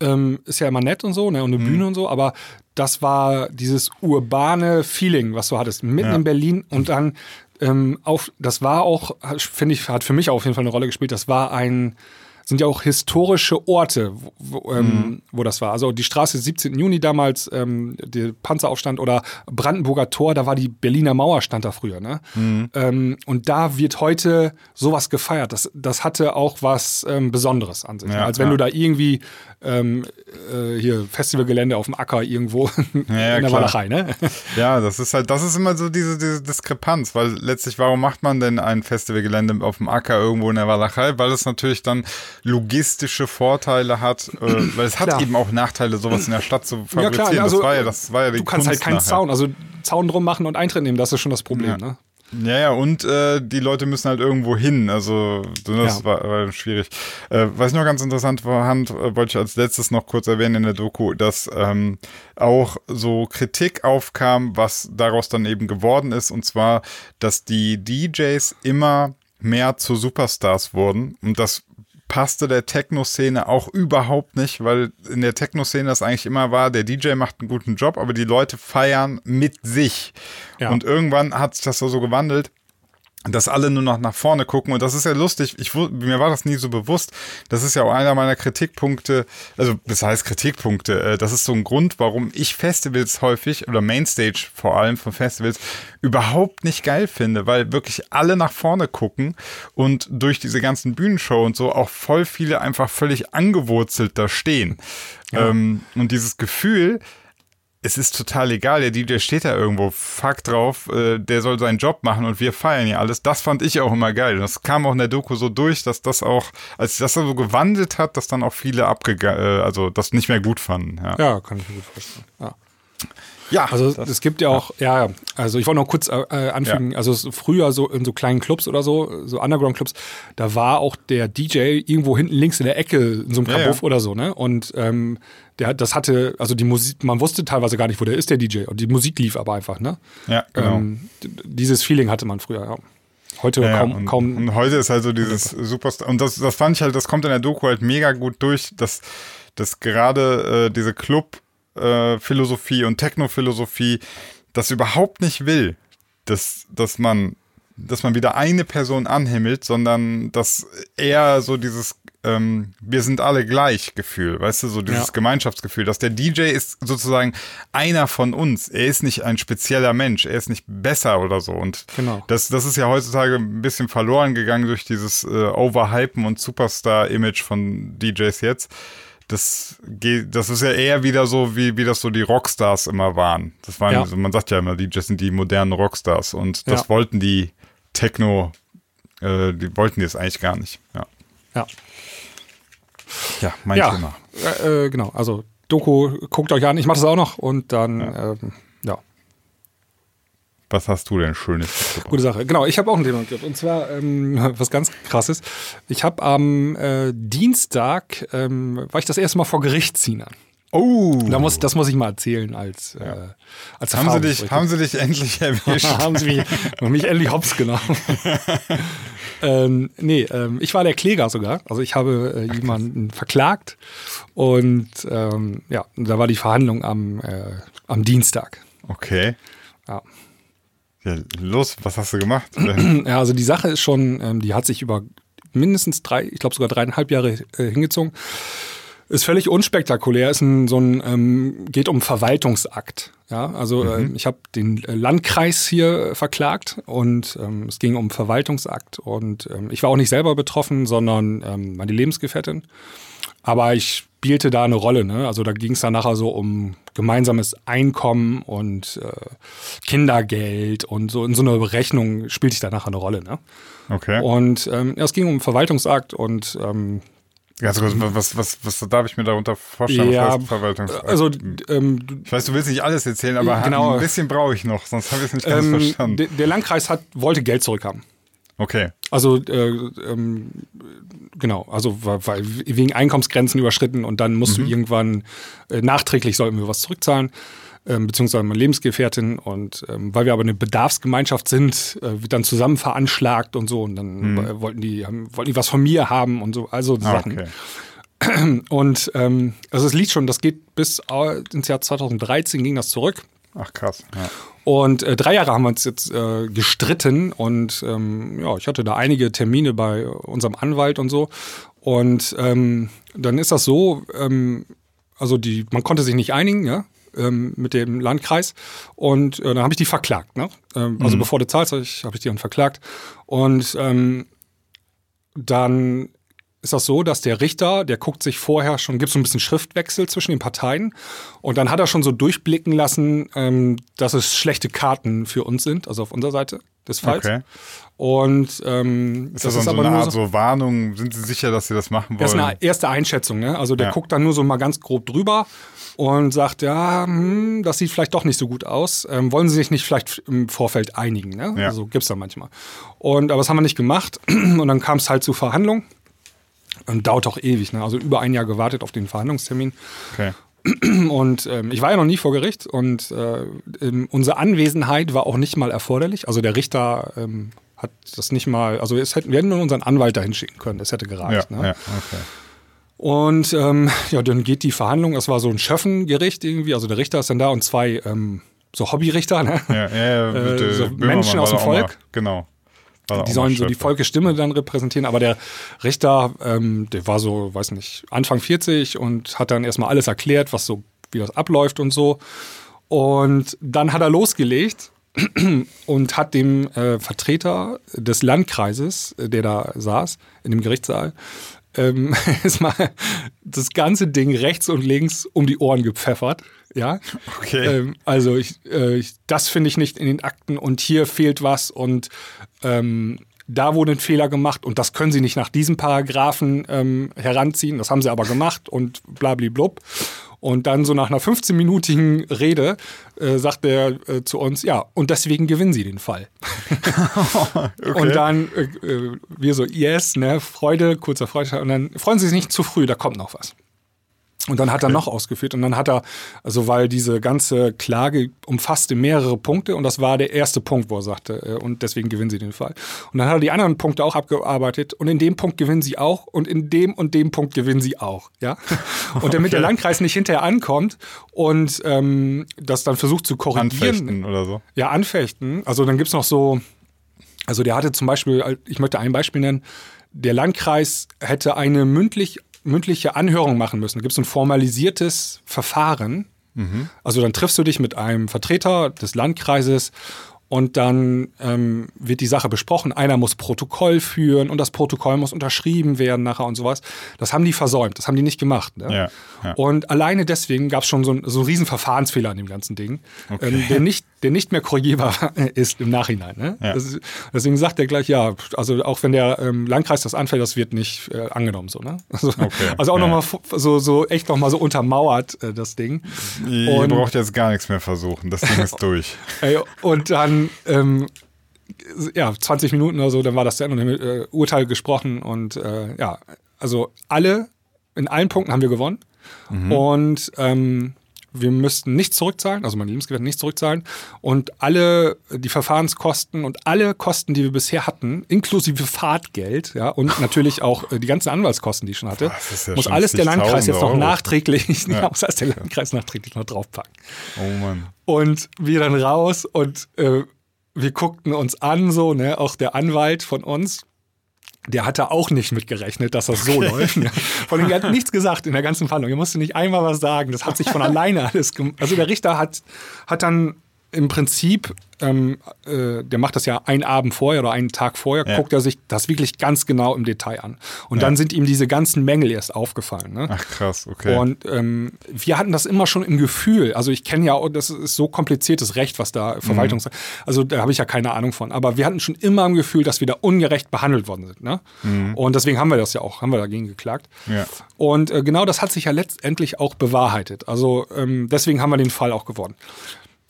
ähm, ist ja immer nett und so, ne, und eine mhm. Bühne und so, aber das war dieses urbane Feeling, was du hattest, mitten ja. in Berlin und dann ähm, auf, das war auch, finde ich, hat für mich auf jeden Fall eine Rolle gespielt. Das war ein, sind ja auch historische Orte, wo, ähm, mhm. wo das war. Also die Straße 17. Juni damals, ähm, der Panzeraufstand oder Brandenburger Tor, da war die Berliner Mauer stand da früher. Ne? Mhm. Ähm, und da wird heute sowas gefeiert. Das, das hatte auch was ähm, Besonderes an sich. Ne? Ja, Als wenn ja. du da irgendwie ähm, äh, hier Festivalgelände auf dem Acker irgendwo ja, in der Walachei, ne? Ja, das ist halt, das ist immer so diese, diese Diskrepanz, weil letztlich, warum macht man denn ein Festivalgelände auf dem Acker irgendwo in der Walachei? Weil es natürlich dann logistische Vorteile hat, äh, weil es hat klar. eben auch Nachteile, sowas in der Stadt zu fabrizieren. Ja, klar, also, das war ja, das war ja die Du kannst Kunst halt keinen Zaun, also Zaun drum machen und Eintritt nehmen, das ist schon das Problem, ja. ne? Ja, ja, und äh, die Leute müssen halt irgendwo hin. Also das ja. war, war, schwierig. Äh, was ich noch ganz interessant fand, äh, wollte ich als letztes noch kurz erwähnen in der Doku, dass ähm, auch so Kritik aufkam, was daraus dann eben geworden ist. Und zwar, dass die DJs immer mehr zu Superstars wurden. Und das passte der Techno-Szene auch überhaupt nicht, weil in der Techno-Szene das eigentlich immer war, der DJ macht einen guten Job, aber die Leute feiern mit sich. Ja. Und irgendwann hat sich das so gewandelt dass alle nur noch nach vorne gucken und das ist ja lustig. Ich mir war das nie so bewusst. Das ist ja auch einer meiner Kritikpunkte. Also das heißt Kritikpunkte. Äh, das ist so ein Grund, warum ich Festivals häufig oder Mainstage vor allem von Festivals überhaupt nicht geil finde, weil wirklich alle nach vorne gucken und durch diese ganzen Bühnenshow und so auch voll viele einfach völlig angewurzelt da stehen. Ja. Ähm, und dieses Gefühl, es ist total egal, der DJ steht da irgendwo, fuck drauf, äh, der soll seinen Job machen und wir feiern ja alles. Das fand ich auch immer geil. Das kam auch in der Doku so durch, dass das auch, als das so gewandelt hat, dass dann auch viele abgegangen, äh, also das nicht mehr gut fanden. Ja, ja kann ich mir gut vorstellen. Ja. Ja, Also das- es gibt ja auch, ja, also ich wollte noch kurz äh, äh, anfügen, also es- früher so in so kleinen Clubs oder so, so Underground-Clubs, da war auch der DJ irgendwo hinten links in der Ecke in so einem Ja, ja. Kabuff oder so, ne? Und ähm, der das hatte, also die Musik, man wusste teilweise gar nicht, wo der ist, der DJ. Und die Musik lief aber einfach, ne? Ja, genau. Ähm, dieses Feeling hatte man früher, ja. Heute Ja, ja, kaum, und, kaum und heute ist halt so dieses Superstar. Und das, das fand ich halt, das kommt in der Doku halt mega gut durch, dass, dass gerade äh, diese Club-Philosophie und Techno-Philosophie das überhaupt nicht will, dass, dass man dass man wieder eine Person anhimmelt, sondern dass eher so dieses ähm, wir sind alle gleich Gefühl, weißt du, so dieses Ja. Gemeinschaftsgefühl, dass der DJ ist sozusagen einer von uns. Er ist nicht ein spezieller Mensch, er ist nicht besser oder so. Und Genau. das, das ist ja heutzutage ein bisschen verloren gegangen durch dieses äh, Overhypen und Superstar-Image von DJs jetzt. Das geht, das ist ja eher wieder so, wie, wie das so die Rockstars immer waren. Das waren, Ja. man sagt ja immer, DJs sind die modernen Rockstars und das Ja. wollten die Techno, äh, die wollten die es eigentlich gar nicht. Ja, ja. ja mein Thema. äh, äh, genau. Also Doku, guckt euch an, ich mache das auch noch und dann, ähm, Was hast du denn Schönes mitgebracht? gute Sache. Genau, ich habe auch ein Thema mitgebracht und zwar ähm, was ganz krasses. Ich habe am äh, Dienstag, ähm, war ich das erste Mal vor Gericht ziehen. Oh, Da muss, das muss ich mal erzählen als, äh, als haben, sie dich, haben sie dich endlich erwischt? haben sie mich, mich endlich hops genommen. ähm, nee, ähm, ich war der Kläger sogar. Also ich habe äh, jemanden verklagt und ähm, ja, da war die Verhandlung am, äh, am Dienstag. Okay. Ja. Ja, los, was hast du gemacht? ja, also die Sache ist schon, ähm, die hat sich über mindestens drei, ich glaube sogar dreieinhalb Jahre äh, hingezogen. Ist völlig unspektakulär, ist ein, so ein, ähm, geht um Verwaltungsakt. Ja, also ähm, ich habe den äh, Landkreis hier äh, verklagt und ähm, es ging um Verwaltungsakt und ähm, ich war auch nicht selber betroffen, sondern ähm, meine Lebensgefährtin. Aber ich spielte da eine Rolle. Ne? Also da ging es dann nachher so um gemeinsames Einkommen und äh, Kindergeld und so in so einer Berechnung spielte ich da nachher eine Rolle. Ne? Okay. Und ähm, ja, es ging um Verwaltungsakt und ähm, Ganz kurz, was, was, was darf ich mir darunter vorstellen? ja, also ähm, ich weiß, du willst nicht alles erzählen, aber Genau. ein bisschen brauche ich noch, sonst habe ich es nicht ganz ähm, verstanden. der, der Landkreis hat, wollte Geld zurückhaben. Okay. Also äh, ähm, genau, also weil, weil wegen Einkommensgrenzen überschritten und dann musst du irgendwann äh, nachträglich sollten wir was zurückzahlen, ähm, beziehungsweise meine Lebensgefährtin und ähm, weil wir aber eine Bedarfsgemeinschaft sind, äh, wird dann zusammen veranschlagt und so und dann äh, wollten die haben, wollten die was von mir haben und so, also Ah, Sachen. okay. Und ähm, also es liegt schon, das geht bis äh, ins Jahr 2013 ging das zurück. Ach krass. Ja. Und äh, drei Jahre haben wir uns jetzt äh, gestritten und ähm, ja, ich hatte da einige Termine bei unserem Anwalt und so. Und ähm, dann ist das so, ähm, also die, man konnte sich nicht einigen, ja, ähm, mit dem Landkreis. Und äh, dann habe ich die verklagt, ne? Ähm, also bevor du zahlst, habe ich, hab ich die dann verklagt. Und ähm, dann ist das so, dass der Richter, der guckt sich vorher schon, gibt so ein bisschen Schriftwechsel zwischen den Parteien und dann hat er schon so durchblicken lassen, ähm, dass es schlechte Karten für uns sind, also auf unserer Seite des Falls. Okay. Und ähm, Ist das, dann so eine Art so Warnung? Sind Sie sicher, dass Sie das machen das ist wollen? eine erste Einschätzung, ne? Also der Ja. guckt dann nur so mal ganz grob drüber und sagt, ja, hm, das sieht vielleicht doch nicht so gut aus. Ähm, wollen Sie sich nicht vielleicht im Vorfeld einigen, ne? Ja. Also gibt's da manchmal. Und aber das haben wir nicht gemacht und dann kam es halt zu Verhandlungen. Und dauert auch ewig, ne? Also über ein Jahr gewartet auf den Verhandlungstermin. okay. Und ähm, ich war ja noch nie vor Gericht und äh, ähm, unsere Anwesenheit war auch nicht mal erforderlich. Also der Richter ähm, hat das nicht mal, also es hätten, wir hätten nur unseren Anwalt dahin schicken können, das hätte Ja, gereicht. ne? ja, okay. Und ähm, ja, dann geht die Verhandlung, es war so ein Schöffengericht irgendwie, also der Richter ist dann da und zwei ähm, so Hobbyrichter, ne? Ja, ja, ja, Äh, bitte, so Menschen aus dem mal- Volk. Genau. Die sollen so die. Volkesstimme dann repräsentieren, aber der Richter, ähm, der war so, weiß nicht, Anfang 40 und hat dann erstmal alles erklärt, was so, wie das abläuft und so. Und dann hat er losgelegt und hat dem äh, Vertreter des Landkreises, äh, der da saß, in dem Gerichtssaal, ähm, ist mal das ganze Ding rechts und links um die Ohren gepfeffert. Ja. Okay. Ähm, also ich, äh, ich, das finde ich nicht in den Akten und hier fehlt was und ähm, da wurde ein Fehler gemacht und das können Sie nicht nach diesem Paragraphen ähm, heranziehen. Das haben Sie aber gemacht und blablablub. Und dann so nach einer 15-minütigen Rede äh, sagt er äh, zu uns, ja, und deswegen gewinnen sie den Fall. okay. Und dann äh, äh, wir so, yes, ne, Freude, kurzer Freude. Und dann freuen Sie sich nicht zu früh, da kommt noch was. Und dann hat er noch ausgeführt und dann hat er, also weil diese ganze Klage umfasste mehrere Punkte und das war der erste Punkt, wo er sagte, äh, und deswegen gewinnen sie den Fall. Und dann hat er die anderen Punkte auch abgearbeitet und in dem Punkt gewinnen sie auch und in dem und dem Punkt gewinnen sie auch, ja. Und damit okay. der Landkreis nicht hinterher ankommt und ähm, das dann versucht zu korrigieren. Anfechten oder so. Ja, anfechten. Also dann gibt's noch so, also der hatte zum Beispiel, ich möchte ein Beispiel nennen, der Landkreis hätte eine mündlich mündliche Anhörung machen müssen. Da gibt es ein formalisiertes Verfahren. Mhm. Also dann triffst du dich mit einem Vertreter des Landkreises und dann ähm, wird die Sache besprochen. Einer muss Protokoll führen und das Protokoll muss unterschrieben werden nachher und sowas. Das haben die versäumt, das haben die nicht gemacht. Ne? Ja, ja. Und alleine deswegen gab es schon so, so einen riesen Verfahrensfehler an dem ganzen Ding, okay. ähm, der, nicht, der nicht mehr korrigierbar ist im Nachhinein. Ne? Ja. Ist, deswegen sagt er gleich, ja, also auch wenn der ähm, Landkreis das anfällt, das wird nicht äh, angenommen. So, ne? also, okay. also auch ja. nochmal so, so echt nochmal so untermauert, äh, das Ding. Ihr und, braucht jetzt gar nichts mehr versuchen, das Ding ist durch. und dann ähm, ja, 20 Minuten oder so, dann war das zu Ende und äh, Urteil gesprochen und äh, ja, also alle, in allen Punkten haben wir gewonnen mhm. und ähm, wir müssten nicht zurückzahlen, also mein Lebensgefährte nicht zurückzahlen und alle die Verfahrenskosten und alle Kosten, die wir bisher hatten, inklusive Fahrtgeld, ja, und natürlich auch äh, die ganzen Anwaltskosten, die ich schon hatte, ja muss alles der Landkreis jetzt noch nachträglich, ja. muss alles der Landkreis nachträglich noch draufpacken. Oh Mann. Und wir dann raus und äh, wir guckten uns an, so, ne, auch der Anwalt von uns, der hatte auch nicht mitgerechnet, dass das so okay. läuft. Vor allem, er hat nichts gesagt in der ganzen Verhandlung. Er musste nicht einmal was sagen. Das hat sich von alleine alles gemacht. Also der Richter hat, hat dann im Prinzip, ähm, äh, der macht das ja einen Abend vorher oder einen Tag vorher, ja. guckt er sich das wirklich ganz genau im Detail an. Und ja. dann sind ihm diese ganzen Mängel erst aufgefallen. Ne? Ach krass, okay. Und ähm, wir hatten das immer schon im Gefühl. Also ich kenne ja, das ist so kompliziertes Recht, was da Verwaltungs... Mhm. Also da habe ich ja keine Ahnung von. Aber wir hatten schon immer im Gefühl, dass wir da ungerecht behandelt worden sind. Ne? Mhm. Und deswegen haben wir das ja auch, haben wir dagegen geklagt. Ja. Und äh, genau das hat sich ja letztendlich auch bewahrheitet. Also ähm, deswegen haben wir den Fall auch gewonnen.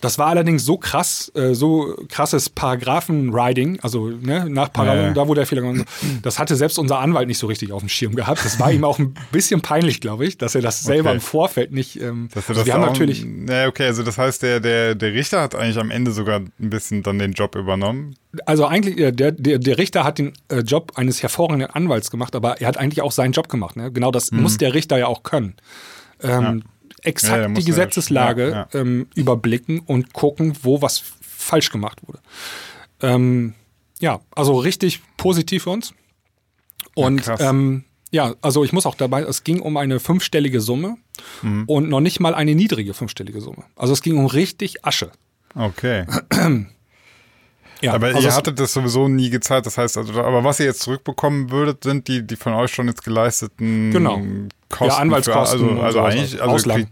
Das war allerdings so krass, äh, so krasses Paragraphen-Riding, also ne, nach Paragraphen, ja, da wo der Fehler gemacht Das hatte selbst unser Anwalt nicht so richtig auf dem Schirm gehabt. Das war ihm auch ein bisschen peinlich, glaube ich, dass er das selber okay. im Vorfeld nicht. Ähm, dass er also das wir haben natürlich. Ja, okay, also das heißt, der, der, der Richter hat eigentlich am Ende sogar ein bisschen dann den Job übernommen. Also eigentlich, äh, der, der, der Richter hat den äh, Job eines hervorragenden Anwalts gemacht, aber er hat eigentlich auch seinen Job gemacht. Ne? Genau das mhm. muss der Richter ja auch können. Ähm, exakt ja, die Gesetzeslage ja, ja. Ähm, überblicken und gucken, wo was falsch gemacht wurde. Ähm, ja, also richtig positiv für uns. Und ähm, ja, also ich muss auch dabei, es ging um eine fünfstellige Summe mhm. und noch nicht mal eine niedrige fünfstellige Summe. Also es ging um richtig Asche. Okay. Ja, aber also ihr hattet das sowieso nie gezahlt. Das heißt, also, aber was ihr jetzt zurückbekommen würdet, sind die, die von euch schon jetzt geleisteten genau. Kosten. Ja, Anwaltskosten. Für, also, also eigentlich, also krieg,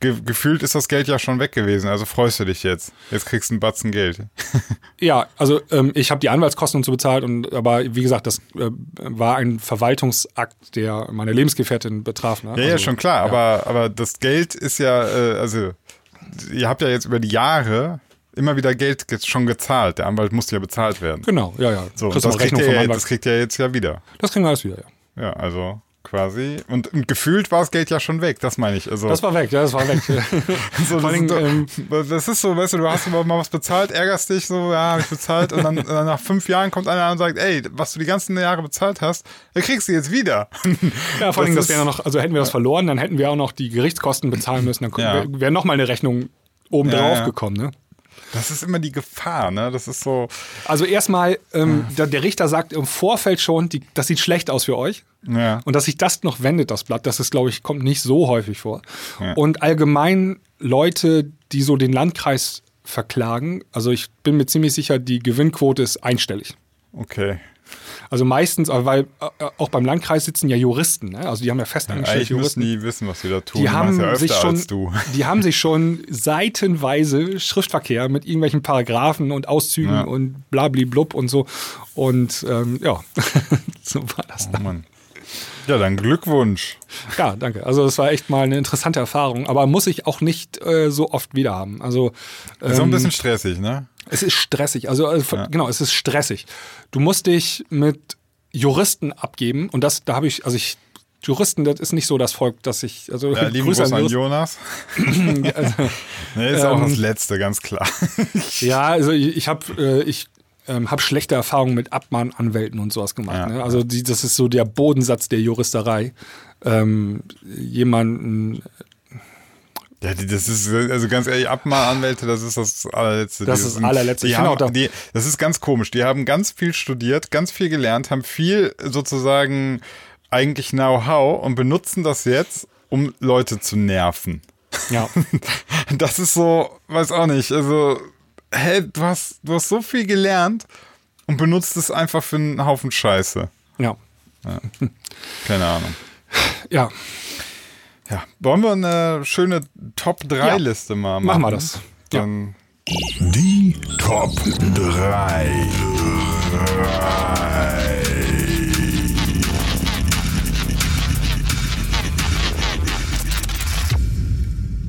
ge, gefühlt ist das Geld ja schon weg gewesen. Also freust du dich jetzt. Jetzt kriegst du einen Batzen Geld. ja, also ähm, ich habe die Anwaltskosten und so bezahlt. Und, aber wie gesagt, das äh, war ein Verwaltungsakt, der meine Lebensgefährtin betraf. Ne? Ja, also, ja, schon klar. Ja. Aber, aber das Geld ist ja, äh, also ihr habt ja jetzt über die Jahre immer wieder Geld schon gezahlt. Der Anwalt musste ja bezahlt werden. Genau, ja, ja. So, das, kriegt er, das kriegt er jetzt ja wieder. Das kriegen wir alles wieder, ja. Ja, also quasi. Und, und, gefühlt war das Geld ja schon weg, das meine ich. Also, das war weg, ja, das war weg. so, das, allem, ähm, das, ist so, weißt du, du hast mal was bezahlt, ärgerst dich so, ja, hab ich bezahlt und dann, dann nach fünf Jahren kommt einer und sagt, ey, was du die ganzen Jahre bezahlt hast, dann kriegst du jetzt wieder. ja, vor allem, das, das wäre noch, also hätten wir das verloren, dann hätten wir auch noch die Gerichtskosten bezahlen müssen, dann ja. wäre noch mal eine Rechnung oben drauf ja, ja. gekommen, ne? Das ist immer die Gefahr, ne? Das ist so. Also erstmal, ähm, der, der, Richter sagt im Vorfeld schon, die, das sieht schlecht aus für euch. Ja. Und dass sich das noch wendet, das Blatt, das ist, glaube ich, kommt nicht so häufig vor. Ja. Und allgemein Leute, die so den Landkreis verklagen, also ich bin mir ziemlich sicher, die Gewinnquote ist einstellig. Okay. Also meistens, weil äh, auch beim Landkreis sitzen ja Juristen, ne? also die haben ja festangestellte ja, Juristen. nie wissen, was sie da tun. Die haben, ja sich schon, die haben sich schon seitenweise Schriftverkehr mit irgendwelchen Paragraphen und Auszügen ja. und blabli blub und so. Und ähm, ja, so war das oh, dann. Mann. Ja, dann Glückwunsch. Ja, danke. Also das war echt mal eine interessante Erfahrung, aber muss ich auch nicht äh, so oft wieder haben. Also ähm, so ein ähm, bisschen stressig, ne? Es ist stressig. Also, also ja. genau, es ist stressig. Du musst dich mit Juristen abgeben und das, da habe ich, also ich Juristen, das ist nicht so das Volk, das ich. Also ja, lieben Grüße an, Jonas. also, nee, ist ähm, auch das Letzte, ganz klar. ja, also ich, ich habe äh, ich ähm, habe schlechte Erfahrungen mit Abmahnanwälten und sowas gemacht. Ja, ne? Also die, das ist so der Bodensatz der Juristerei. Ähm, jemanden ja, das ist, also ganz ehrlich, Abmahnanwälte, das ist das allerletzte. Das ist das allerletzte. Die haben, die, das ist ganz komisch. Die haben ganz viel studiert, ganz viel gelernt, haben viel sozusagen eigentlich Know-how und benutzen das jetzt, um Leute zu nerven. Ja. Das ist so, weiß auch nicht, also, hä, du hast, du hast so viel gelernt und benutzt es einfach für einen Haufen Scheiße. Ja. ja. Keine Ahnung. Ja. Ja, wollen wir eine schöne Top-3-Liste ja. mal machen? Machen wir das. Dann Die Top 3.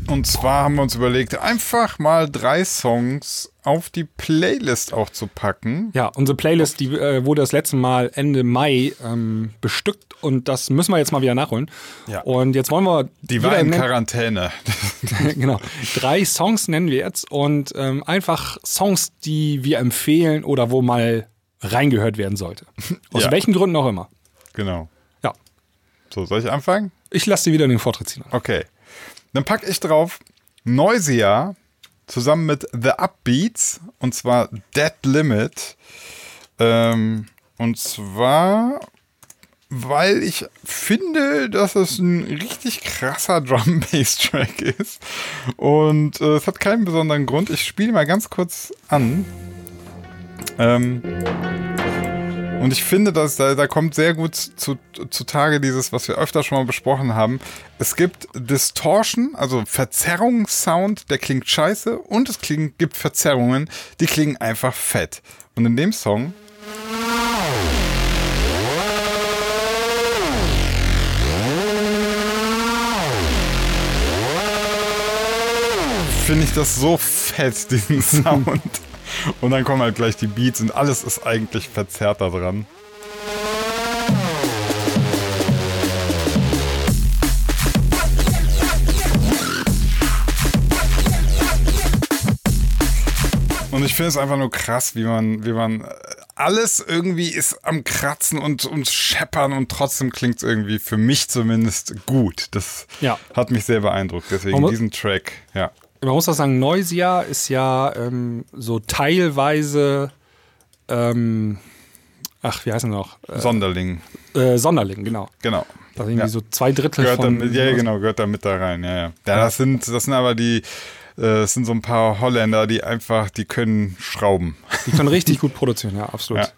Und zwar haben wir uns überlegt, einfach mal drei Songs auf die Playlist auch zu packen. Ja, unsere Playlist, die äh, wurde das letzte Mal Ende Mai ähm, bestückt und das müssen wir jetzt mal wieder nachholen. Ja. Und jetzt wollen wir. Die war in Quarantäne. genau. Drei Songs nennen wir jetzt und ähm, einfach Songs, die wir empfehlen oder wo mal reingehört werden sollte. Aus ja. welchen Gründen auch immer. Genau. Ja. So, soll ich anfangen? Ich lasse dir wieder den Vortritt ziehen. Okay. Dann packe ich drauf Noisia zusammen mit The Upbeats und zwar Dead Limit. Ähm, und zwar, weil ich finde, dass es ein richtig krasser Drum-Bass-Track ist. Und äh, es hat keinen besonderen Grund. Ich spiele mal ganz kurz an. Ähm, und ich finde, dass da, da kommt sehr gut zu, zutage dieses, was wir öfter schon mal besprochen haben. Es gibt Distortion, also Verzerrungssound, der klingt scheiße. Und es klingt, gibt Verzerrungen, die klingen einfach fett. Und in dem Song finde ich das so fett, diesen Sound. Und dann kommen halt gleich die Beats und alles ist eigentlich verzerrt da dran. Und ich finde es einfach nur krass, wie man, wie man äh, alles irgendwie ist am Kratzen und, und Scheppern und trotzdem klingt es irgendwie für mich zumindest gut. Das ja. hat mich sehr beeindruckt. Deswegen diesen Track, ja man muss auch sagen, Noisia ist ja ähm, so teilweise, ähm, ach, wie heißt er noch? Äh, Sonderling. Äh, Sonderling, genau. Genau. Das irgendwie ja. so zwei Drittel gehört von. Da, ja, genau, gehört da mit da rein, ja, ja. Ja, das sind, das sind aber die, äh, das sind so ein paar Holländer, die einfach, die können schrauben. Die können richtig gut produzieren, ja, absolut. Ja.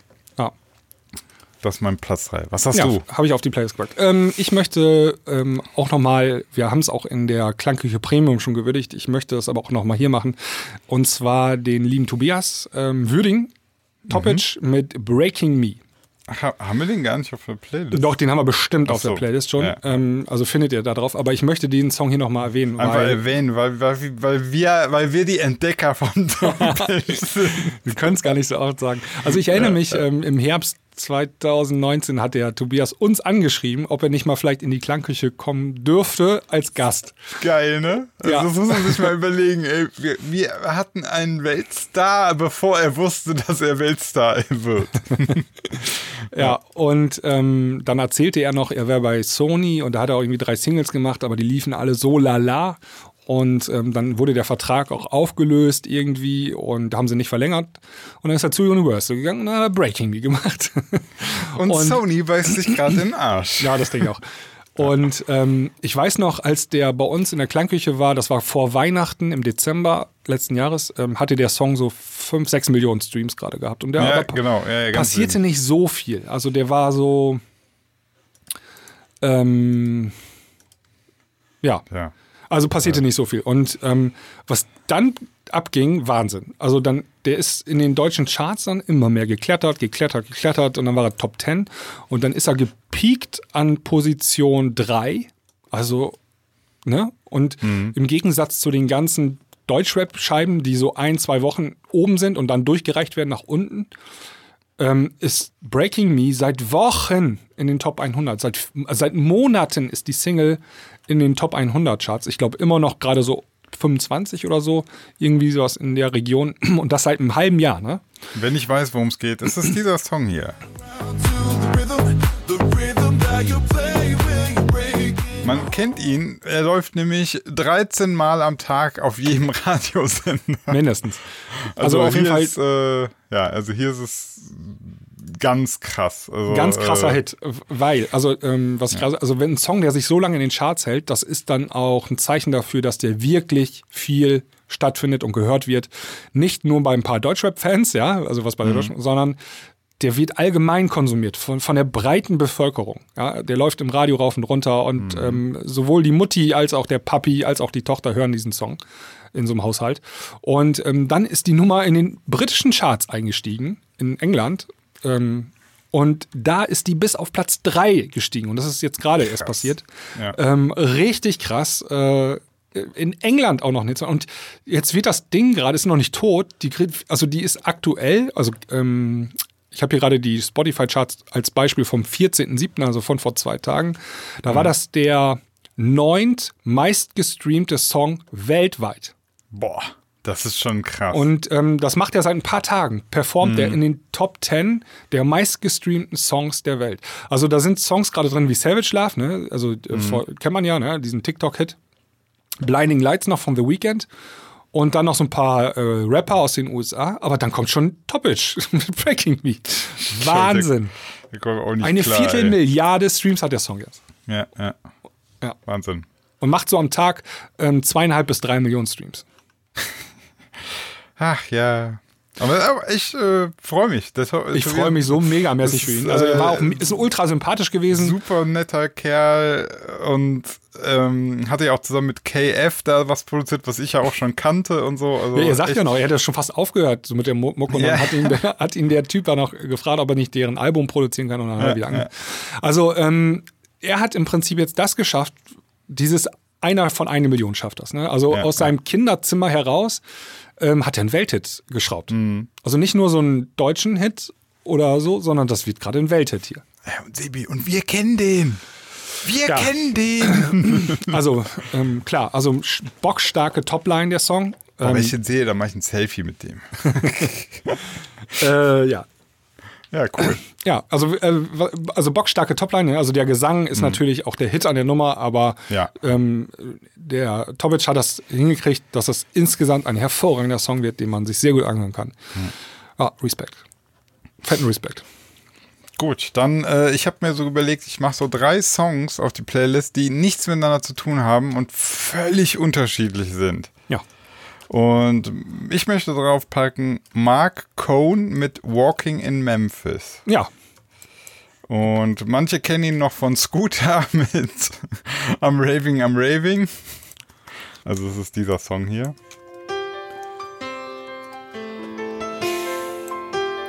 Das ist mein Platz 3. Was hast ja, du? Habe ich auf die Playlist gepackt. Ähm, ich möchte ähm, auch nochmal, wir haben es auch in der Klangküche Premium schon gewürdigt, ich möchte es aber auch nochmal hier machen. Und zwar den lieben Tobias ähm, Würding, Topic mhm. mit Breaking Me. Ha haben wir den gar nicht auf der Playlist? Doch, den haben wir bestimmt Ach auf so. der Playlist schon. Ja. Ähm, also findet ihr da drauf. Aber ich möchte den Song hier nochmal erwähnen. Einfach weil, erwähnen, weil, weil, weil, wir, weil wir die Entdecker von Topic sind. wir können es gar nicht so oft sagen. Also ich erinnere mich, ähm, im Herbst 2019 hat der Tobias uns angeschrieben, ob er nicht mal vielleicht in die Klangküche kommen dürfte als Gast. Geil, ne? Also ja. Das muss man sich mal überlegen. Ey, wir, wir, hatten einen Weltstar, bevor er wusste, dass er Weltstar wird. ja, und ähm, dann erzählte er noch, er wäre bei Sony und da hat er auch irgendwie drei Singles gemacht, aber die liefen alle so lala. Und ähm, dann wurde der Vertrag auch aufgelöst irgendwie und haben sie nicht verlängert. Und dann ist er zu Universal gegangen und hat Breaking Me gemacht. und, und Sony beißt sich gerade in den Arsch. Ja, das denke ich auch. Und ähm, ich weiß noch, als der bei uns in der Klangküche war, das war vor Weihnachten im Dezember letzten Jahres, ähm, hatte der Song so 5, 6 Millionen Streams gerade gehabt. Und der ja, genau, ja, ja, passierte nicht so viel. Also der war so. Ähm, ja. ja. Also passierte nicht so viel. Und ähm, was dann abging, Wahnsinn. Also dann, der ist in den deutschen Charts dann immer mehr geklettert, geklettert, geklettert und dann war er Top 10 und dann ist er gepiekt an Position 3. Also, ne? Und im Gegensatz zu den ganzen Deutschrap-Scheiben, die so ein, zwei Wochen oben sind und dann durchgereicht werden nach unten, ähm, ist Breaking Me seit Wochen in den Top 100. Seit, seit Monaten ist die Single in den Top 100 Charts. Ich glaube immer noch gerade so 25 oder so, irgendwie sowas in der Region. Und das seit einem halben Jahr, ne? Wenn ich weiß, worum es geht, ist es dieser Song hier. Man kennt ihn, er läuft nämlich 13 Mal am Tag auf jedem Radiosender. Mindestens. Also, Also, auf jeden Fall ist, äh, ja, also hier ist es ganz krass. Also, ganz krasser äh, Hit, weil, also, ähm, was ich gerade, also wenn ein Song, der sich so lange in den Charts hält, das ist dann auch ein Zeichen dafür, dass der wirklich viel stattfindet und gehört wird. Nicht nur bei ein paar Deutschrap-Fans, ja, also was bei der Deutschen, sondern der wird allgemein konsumiert von, von der breiten Bevölkerung. Ja, der läuft im Radio rauf und runter und ähm, sowohl die Mutti als auch der Papi als auch die Tochter hören diesen Song in so einem Haushalt. Und ähm, dann ist die Nummer in den britischen Charts eingestiegen, in England. Ähm, und da ist die bis auf Platz 3 gestiegen. Und das ist jetzt gerade erst passiert. Ja. Ähm, richtig krass. Äh, in England auch noch nicht. Und jetzt wird das Ding gerade, ist noch nicht tot. Die, also die ist aktuell, also ähm, ich habe hier gerade die Spotify-Charts als Beispiel vom 14.07., also von vor zwei Tagen. Da war das der neunt meistgestreamte Song weltweit. Boah, das ist schon krass. Und ähm, das macht er seit ein paar Tagen. Performt er in den Top 10 der meistgestreamten Songs der Welt. Also da sind Songs gerade drin wie Savage Love, ne? Also äh, vor, kennt man ja, ne? Diesen TikTok-Hit. Blinding Lights noch von The Weeknd. Und dann noch so ein paar äh, Rapper aus den USA. Aber dann kommt schon Topic mit Breaking Me. Wahnsinn. Ich nicht Eine klar, ey. Viertelmilliarde Streams hat der Song jetzt. Ja, ja. Ja. Wahnsinn. Und macht so am Tag ähm, zweieinhalb bis drei Millionen Streams. Ach ja. Aber, ich äh, freue mich. Das, Ich freue mich so megamäßig für Das, ihn. Also er war auch äh, ist ultra sympathisch gewesen. Super netter Kerl und ähm, hatte ja auch zusammen mit KF da was produziert, was ich ja auch schon kannte und so. Also Ja, er sagt ja noch, er hätte schon fast aufgehört so mit der Mucke und Ja. dann hat ihn, der, hat ihn der Typ da noch gefragt, ob er nicht deren Album produzieren kann und dann hat er wieder Also ähm, er hat im Prinzip jetzt das geschafft, dieses einer von eine Million schafft das. Ne? Also Ja, aus ja. seinem Kinderzimmer heraus ähm, hat er einen Welthit geschraubt. Mhm. Also nicht nur so einen deutschen Hit oder so, sondern das wird gerade ein Welthit hier. Ja, und Sebi, und wir kennen den. Wir Ja. kennen den. Also ähm, klar, also bockstarke Topline der Song. Aber Ähm, wenn ich den sehe, dann mache ich ein Selfie mit dem. äh, ja, Ja, cool. Ja, also, äh, also bockstarke Topline, ne? also der Gesang ist natürlich auch der Hit an der Nummer, aber Mhm. Ja. ähm, der Tobic hat das hingekriegt, dass es insgesamt ein hervorragender Song wird, den man sich sehr gut anhören kann. Mhm. Ah, Respekt. Fetten Respekt. Gut, dann, äh, ich habe mir so überlegt, ich mache so drei Songs auf die Playlist, die nichts miteinander zu tun haben und völlig unterschiedlich sind. Ja. Und ich möchte drauf packen Mark Cohn mit Walking in Memphis. Ja. Und manche kennen ihn noch von Scooter mit I'm Raving, I'm Raving. Also es ist dieser Song hier.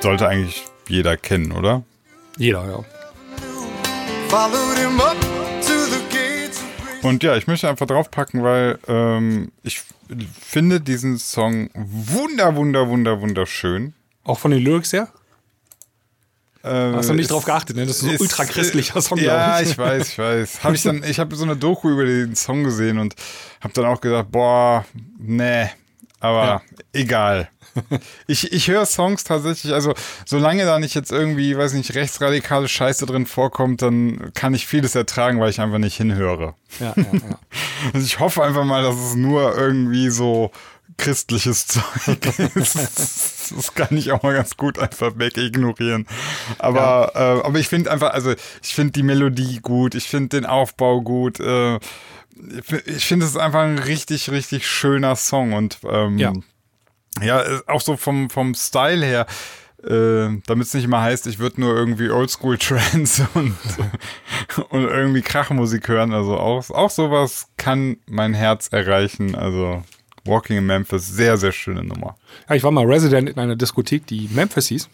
Sollte eigentlich jeder kennen, oder? Jeder, ja. Followed him up Und ja, ich möchte einfach draufpacken, weil ähm, ich finde diesen Song wunder, wunder, wunder, wunderschön. Auch von den Lyrics her? Äh, Hast du nicht es drauf geachtet, ne? Das ist so ein ist, ultra christlicher Song, Ja, ich. ich weiß, ich weiß. Hab ich dann, ich habe so eine Doku über den Song gesehen und habe dann auch gedacht, boah, nee, aber Ja. egal. Ich, ich höre Songs tatsächlich, also solange da nicht jetzt irgendwie, weiß nicht, rechtsradikale Scheiße drin vorkommt, dann kann ich vieles ertragen, weil ich einfach nicht hinhöre. Ja, ja, ja. Also ich hoffe einfach mal, dass es nur irgendwie so christliches Zeug ist. Das kann ich auch mal ganz gut einfach wegignorieren. Aber, äh, aber ich finde einfach, also ich finde die Melodie gut, ich finde den Aufbau gut. Äh, ich finde es einfach ein richtig, richtig schöner Song und ähm, Ja. Ja, äh, auch so vom, vom Style her, äh, damit es nicht immer heißt, ich würde nur irgendwie Oldschool Trance und, und irgendwie Krachmusik hören. Also auch, auch sowas kann mein Herz erreichen. Also Walking in Memphis, sehr, sehr schöne Nummer. Ja, ich war mal Resident in einer Diskothek, die Memphis hieß.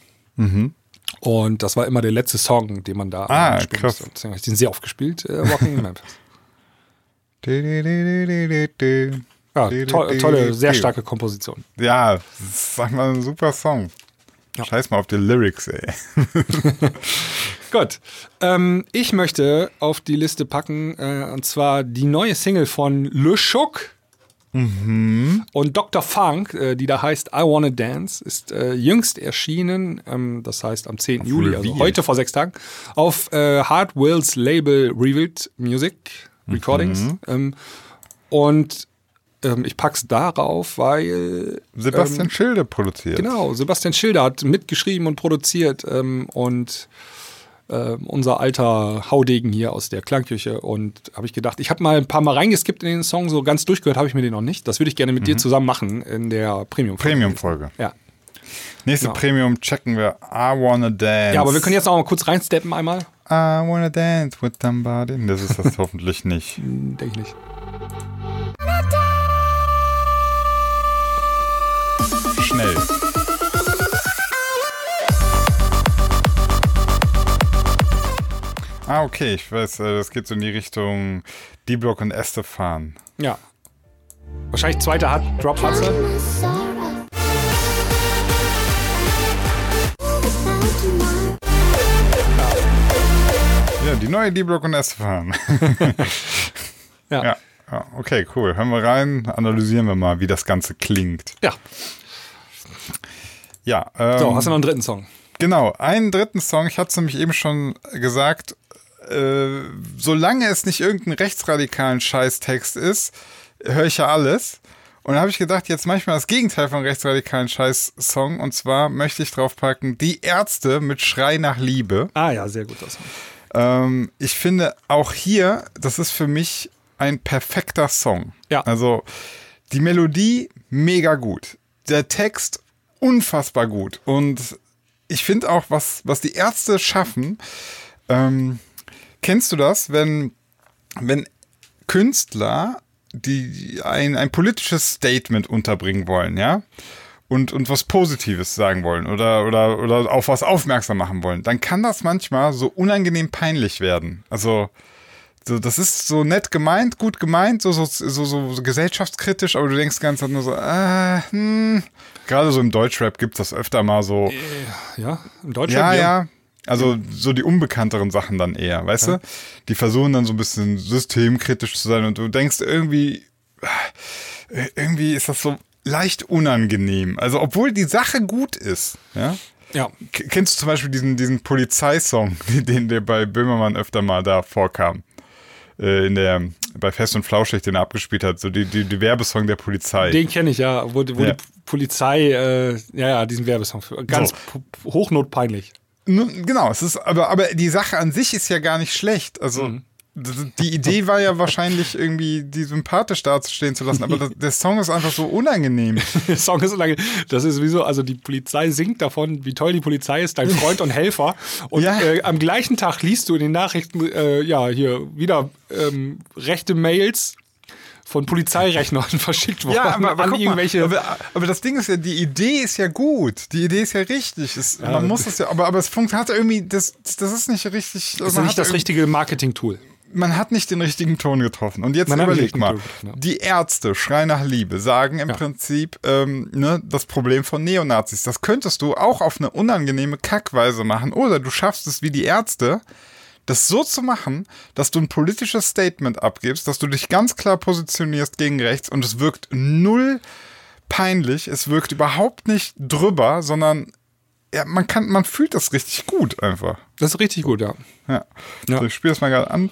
Und das war immer der letzte Song, den man da Mhm. Ah, spielen krass. Deswegen habe ich den sehr oft gespielt, äh, Walking in Memphis. Ja, to tolle, sehr starke Komposition. Ja, sag mal, ein super Song. Scheiß mal auf die Lyrics, ey. Gut. Ähm, ich möchte auf die Liste packen, äh, und zwar die neue Single von Le Choc und Dr. Funk, äh, die da heißt I Wanna Dance, ist äh, jüngst erschienen, ähm, das heißt am 10. Juli, also Revealed. heute vor sechs Tagen, auf äh, Hard Wills Label Revealed Music Recordings. Ähm, und ähm, ich pack's darauf, weil Sebastian Schilde produziert. Genau, Sebastian Schilder hat mitgeschrieben und produziert ähm, und äh, unser alter Haudegen hier aus der Klangküche und habe ich gedacht, ich habe mal ein paar Mal reingeskippt in den Song, so ganz durchgehört habe ich mir den noch nicht. Das würde ich gerne mit dir zusammen machen in der Premium. Premium-Folge. Ja. Nächste Genau. Premium checken wir I Wanna Dance. ja, aber wir können jetzt auch mal kurz reinsteppen einmal. I wanna dance with somebody. Das ist das hoffentlich nicht. Hm, Denke ich nicht. Schnell. Ah, okay, ich weiß, äh, das geht so in die Richtung D-Block und Estefan. Ja. Wahrscheinlich zweiter hat Drop hat sie. Ja, die neue D-Block und Estefan. Ja. ja, okay, cool. Hören wir rein, analysieren wir mal, wie das Ganze klingt. Ja. Ja, ähm, So, hast du noch einen dritten Song? Genau, einen dritten Song, ich hatte es nämlich eben schon gesagt, äh, solange es nicht irgendein rechtsradikalen Scheißtext ist, höre ich ja alles. Und da habe ich gedacht, jetzt manchmal das Gegenteil von rechtsradikalen Scheiß-Song. Und zwar möchte ich draufpacken, Die Ärzte mit Schrei nach Liebe. Ah ja, sehr Song. Ähm, ich finde auch hier, das ist für mich ein perfekter Song. Ja. Also die Melodie mega gut. Der Text unfassbar gut. Und ich finde auch, was, was die Ärzte schaffen, ähm, kennst du das, wenn, wenn Künstler die ein, ein politisches Statement unterbringen wollen, ja? Und, und was Positives sagen wollen oder, oder, oder auf was aufmerksam machen wollen, dann kann das manchmal so unangenehm peinlich werden. Also, so, das ist so nett gemeint, gut gemeint, so, so, so, so, gesellschaftskritisch, aber du denkst ganz nur so, ah, hm. Gerade so im Deutschrap gibt es das öfter mal so, Ja, im Deutschen. ja, ja. Also so die unbekannteren Sachen dann eher, weißt du? Die versuchen dann so ein bisschen systemkritisch zu sein und du denkst irgendwie, äh, irgendwie ist das so leicht unangenehm. Also obwohl die Sache gut ist, ja. Ja. Kennst du zum Beispiel diesen, diesen Polizeisong, den der bei Böhmermann öfter mal da vorkam? Äh, in der, bei Fest und Flauschig, den er abgespielt hat, so die, die, die Werbesong der Polizei. Den kenne ich ja, wo, wo Ja. die Polizei, äh, ja, ja, diesen Werbesong. Ganz So. hochnotpeinlich. Nun, Genau, es ist, aber, aber die Sache an sich ist ja gar nicht schlecht. Also Mhm. die Idee war ja wahrscheinlich irgendwie, die sympathisch dazustehen zu lassen, aber das, der Song ist einfach so unangenehm. Der Song ist so lange. Das ist sowieso, also die Polizei singt davon, wie toll die Polizei ist, dein Freund und Helfer. Und Ja. äh, am gleichen Tag liest du in den Nachrichten, äh, ja, hier wieder ähm, rechte Mails von Polizeirechnern verschickt worden an guck mal, irgendwelche. aber, aber das Ding ist ja, die Idee ist ja gut. Die Idee ist ja richtig. Es, man muss es ja, aber, aber es funktioniert irgendwie, das, das ist nicht richtig. das ist nicht das richtige Marketing-Tool. man hat nicht den richtigen Ton getroffen. Und jetzt Man überleg mal, Ton ja. die Ärzte, Schrei nach Liebe, sagen im Ja. Prinzip ähm, ne, das Problem von Neonazis. Das könntest du auch auf eine unangenehme Kackweise machen. Oder du schaffst es wie die Ärzte, das so zu machen, dass du ein politisches Statement abgibst, dass du dich ganz klar positionierst gegen rechts und es wirkt null peinlich, es wirkt überhaupt nicht drüber, sondern ja, man kann, man fühlt das richtig gut einfach. Das ist richtig gut, ja. Ja. Ja. So, ich spiele das mal gerade an.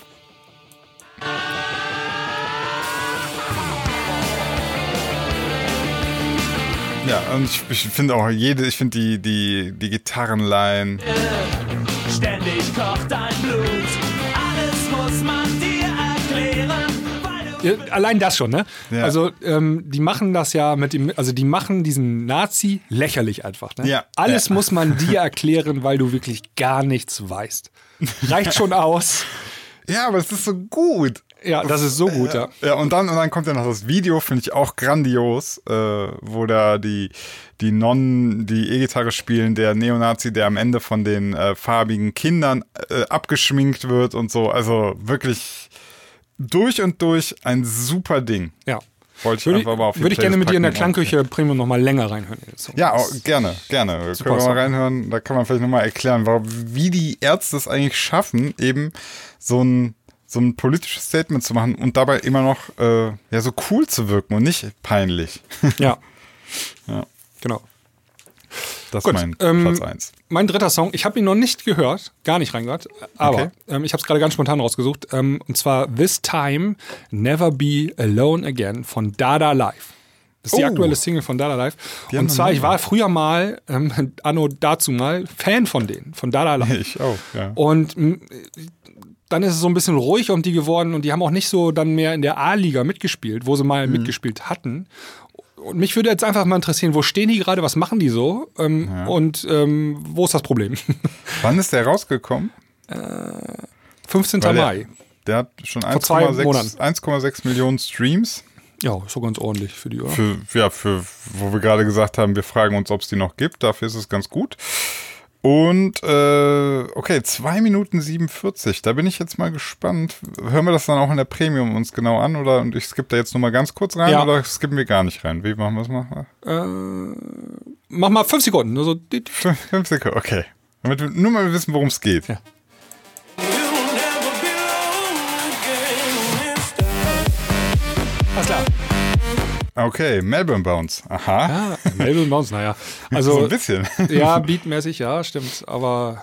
Ja, und ich, ich finde auch jede, ich finde die, die, die Gitarrenline. Ständig kocht dein Blut. Alles muss man dir erklären, weil du. Ja, Allein das schon, ne? Ja. Also, ähm, die machen das ja mit dem, also die machen diesen Nazi lächerlich einfach, ne? Ja. Alles Ja. muss man dir erklären, weil du wirklich gar nichts weißt. Reicht schon aus. Ja, aber es ist so gut. Ja, das ist so gut, ja. Ja, und dann, und dann kommt ja noch das Video, finde ich auch grandios, äh, wo da die, die Nonnen, die E-Gitarre spielen, der Neonazi, der am Ende von den äh, farbigen Kindern äh, abgeschminkt wird und so. Also wirklich durch und durch ein super Ding. Ja. Wollte ich Würde einfach mal auf würde ich gerne mit dir in der. Klangküche Premium nochmal länger reinhören. Ja, auch, gerne, gerne. Super Können wir mal reinhören, da kann man vielleicht nochmal erklären, warum, wie die Ärzte es eigentlich schaffen, eben so ein, so ein politisches Statement zu machen und dabei immer noch äh, ja, so cool zu wirken und nicht peinlich. Ja. Ja. Genau. Das Gut, ist mein ähm, Platz eins. Mein dritter Song, ich habe ihn noch nicht gehört, gar nicht reingehört, aber Okay. ähm, ich habe es gerade ganz spontan rausgesucht. Ähm, und zwar This Time Never Be Alone Again von Dada Live. Das ist die Oh. aktuelle Single von Dada Live. Die Und zwar, ich war früher mal, ähm, anno dazu mal, Fan von denen, von Dada Live. Ich auch, ja. Und dann ist es so ein bisschen ruhig um die geworden und die haben auch nicht so dann mehr in der A-Liga mitgespielt, wo sie Mhm. mal mitgespielt hatten. Und mich würde jetzt einfach mal interessieren, wo stehen die gerade, was machen die so ähm, und ähm, wo ist das Problem? Wann ist der rausgekommen? 15. Weil der- Mai. Der hat schon zwei 1,6 Monaten. 1,6 Millionen Streams. Ja, ist so ganz ordentlich für die, oder? Für, ja, für, wo wir gerade gesagt haben, wir fragen uns, ob es die noch gibt. Dafür ist es ganz gut. Und, äh, okay, 2 Minuten 47. Da bin ich jetzt mal gespannt. Hören wir das dann auch in der Premium uns genau an? Oder und ich skippe da jetzt nur mal ganz kurz rein? Ja. Oder skippen wir gar nicht rein? Wie machen wir es mal? Mach mal fünf Sekunden. Also, die- die- Fünf, fünf Sekunden, okay. Damit wir nur mal wissen, worum es geht. Ja. alles klar. Okay, Melbourne Bounce. Aha. Ah, Melbourne Bounce, naja. so Also, ein bisschen. ja, beatmäßig, ja, stimmt. Aber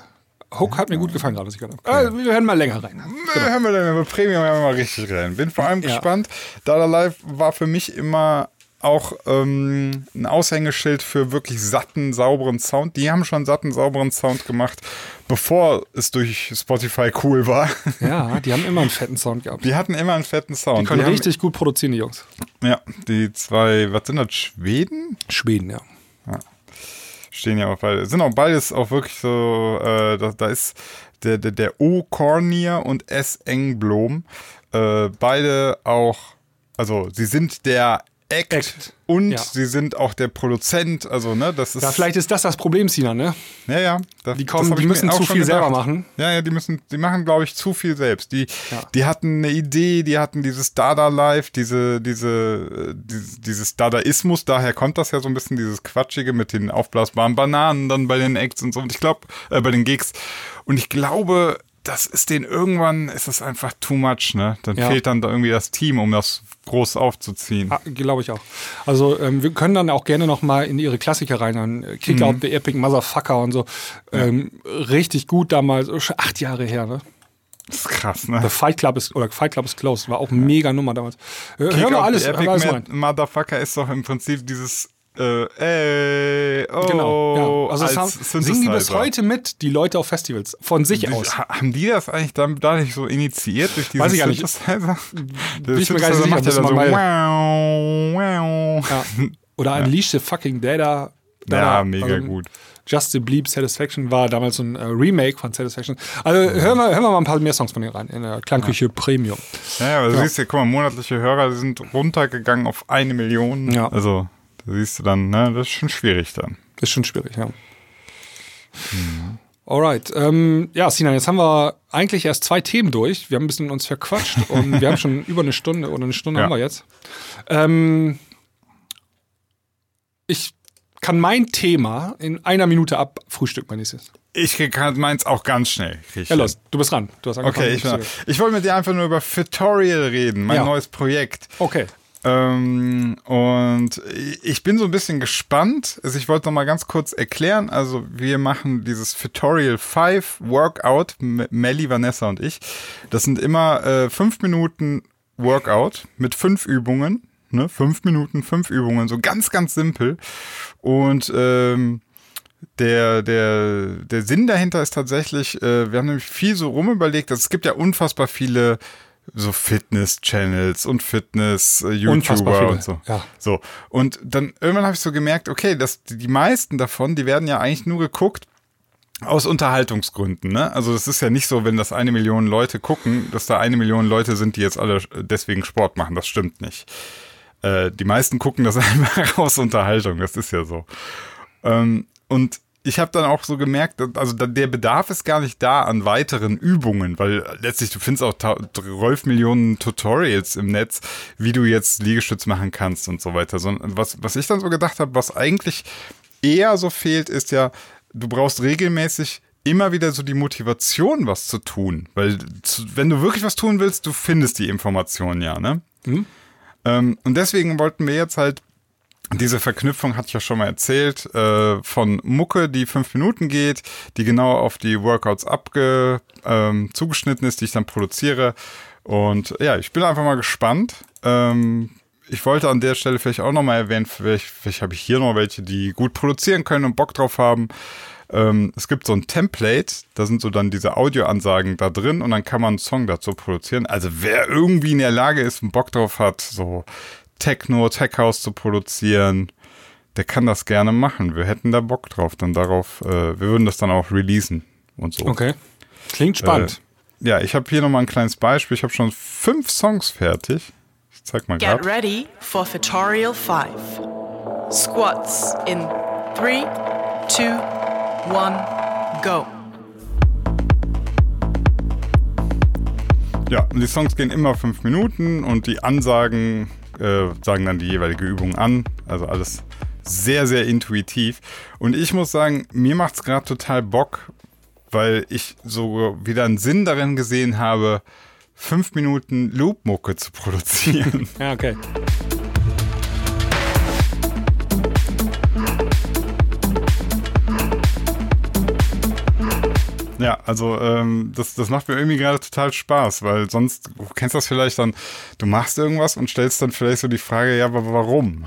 Hook hat mir gut gefallen gerade, was ich gehört habe. Ah, wir hören mal länger rein. Genau. Hören wir dann über Premium ja mal richtig rein. Bin vor allem Ja. gespannt. Dada Live war für mich immer auch ähm, ein Aushängeschild für wirklich satten, sauberen Sound. Die haben schon satten, sauberen Sound gemacht, bevor es durch Spotify cool war. Ja, die haben immer einen fetten Sound gehabt. Die hatten immer einen fetten Sound. Die können haben, richtig gut produzieren, die Jungs. Ja, die zwei, was sind das, Schweden? Schweden, ja. Stehen ja auch beide. Sind auch beides auch wirklich so, äh, da, da ist der, der, der O. Cornier und S. Engblom. Äh, beide auch, also sie sind der Act, Act, und ja. sie sind auch der Produzent. Also, ne, das ist. Ja, vielleicht ist das das Problem, Sina, ne? Ja, ja. Da, Die kommen- das die müssen zu viel selber gedacht. machen. Ja, ja, die müssen, die machen, glaube ich, zu viel selbst. Die, Ja. die hatten eine Idee, die hatten dieses Dada-Life, diese, diese, äh, dieses, dieses Dadaismus, daher kommt das ja so ein bisschen, dieses Quatschige mit den aufblasbaren Bananen dann bei den Acts und so. Und ich glaube, äh, bei den Gigs. Und ich glaube, das ist denen irgendwann, ist das einfach too much, ne? Dann Ja. fehlt dann da irgendwie das Team, um das groß aufzuziehen. Ah, Glaube ich auch. Also ähm, wir können dann auch gerne noch mal in ihre Klassiker rein. Kick Mhm. Out the Epic Motherfucker und so. Ähm, richtig gut damals, oh, schon acht Jahre her, ne? Das ist krass, ne? The Fight Club ist, oder Fight Club is Closed, war auch mega Nummer damals. Äh, Kick wir Out alles, Epic alles rein. Motherfucker ist doch im Prinzip dieses äh, ey, oh, Genau, ja. Also das haben, singen die bis heute mit, die Leute auf Festivals, von sich Die- aus. ha- Haben die das eigentlich dann dadurch so initiiert durch Weiß ich gar nicht. Der ich mir gar nicht sicher, macht ja dann so wir wow, wow. Ja. Oder Unleash the fucking Data. Data Ja, mega also, gut. Just the Bleep Satisfaction war damals so ein äh, Remake von Satisfaction. Also hören, wir, hören wir mal ein paar mehr Songs von denen rein in der Klangküche Premium. Ja, aber du Ja. siehst ja, guck mal, monatliche Hörer sind runtergegangen auf eine Million. Ja. Also, da siehst du dann, ne, das ist schon schwierig dann. Ist schon schwierig, ja. Alright. Ähm, ja, Sinan, jetzt haben wir eigentlich erst zwei Themen durch. Wir haben ein bisschen uns verquatscht und wir haben schon über eine Stunde oder eine Stunde Ja. haben wir jetzt. Ähm, ich kann mein Thema in einer Minute abfrühstücken, mein nächstes. Ich kann meins auch ganz schnell. krieg Ja, los, du bist dran. Du hast angefangen. Okay, ich, ich wollte mit dir einfach nur über Fitorial reden, mein Ja. neues Projekt. Okay. Ähm, und ich bin so ein bisschen gespannt. Also ich wollte noch mal ganz kurz erklären. Also wir machen dieses Tutorial 5 Workout, Melly, Vanessa und ich. Das sind immer äh, fünf Minuten Workout mit fünf Übungen. Ne? Fünf Minuten, fünf Übungen. So ganz, ganz simpel. Und ähm, der, der, der Sinn dahinter ist tatsächlich, äh, wir haben nämlich viel so rumüberlegt, dass es gibt ja unfassbar viele so Fitness-Channels und Fitness-YouTuber viele, und so. ja. So. Und dann irgendwann habe ich so gemerkt, okay, dass die meisten davon, die werden ja eigentlich nur geguckt, aus Unterhaltungsgründen, ne? Also es ist ja nicht so, wenn das eine Million Leute gucken, dass da eine Million Leute sind, die jetzt alle deswegen Sport machen. Das stimmt nicht. Äh, die meisten gucken das einfach aus Unterhaltung. Das ist ja so. Ähm, und ich habe dann auch so gemerkt, also der Bedarf ist gar nicht da an weiteren Übungen, weil letztlich du findest auch ta- 12 Millionen Tutorials im Netz, wie du jetzt Liegestütz machen kannst und so weiter. Sondern was, was ich dann so gedacht habe, was eigentlich eher so fehlt, ist ja, du brauchst regelmäßig immer wieder so die Motivation, was zu tun. Weil wenn du wirklich was tun willst, du findest die Informationen ja, ne? Ähm, und deswegen wollten wir jetzt halt diese Verknüpfung hatte ich ja schon mal erzählt, äh, von Mucke, die fünf Minuten geht, die genau auf die Workouts abge, ähm, zugeschnitten ist, die ich dann produziere. Und ja, ich bin einfach mal gespannt. Ähm, ich wollte an der Stelle vielleicht auch nochmal erwähnen, vielleicht, vielleicht habe ich hier noch welche, die gut produzieren können und Bock drauf haben. Ähm, es gibt so ein Template, da sind so dann diese Audioansagen da drin und dann kann man einen Song dazu produzieren. Also wer irgendwie in der Lage ist und Bock drauf hat, so Techno, Tech House zu produzieren, der kann das gerne machen. Wir hätten da Bock drauf, dann darauf, äh, wir würden das dann auch releasen und so. Okay. Klingt spannend. Äh, ja, ich habe hier nochmal ein kleines Beispiel. Ich habe schon fünf Songs fertig. Ich zeig mal Get gerade. ready for Tutorial 5. Squats in 3, 2, 1, go. Ja, und die Songs gehen immer fünf Minuten und die Ansagen äh, sagen dann die jeweilige Übung an. Also alles sehr, sehr intuitiv. Und ich muss sagen, mir macht es gerade total Bock, weil ich so wieder einen Sinn darin gesehen habe, fünf Minuten Loop-Mucke zu produzieren. Ja, okay. Ja, also ähm, das, das macht mir irgendwie gerade total Spaß, weil sonst, du kennst das vielleicht dann, du machst irgendwas und stellst dann vielleicht so die Frage, ja, aber warum?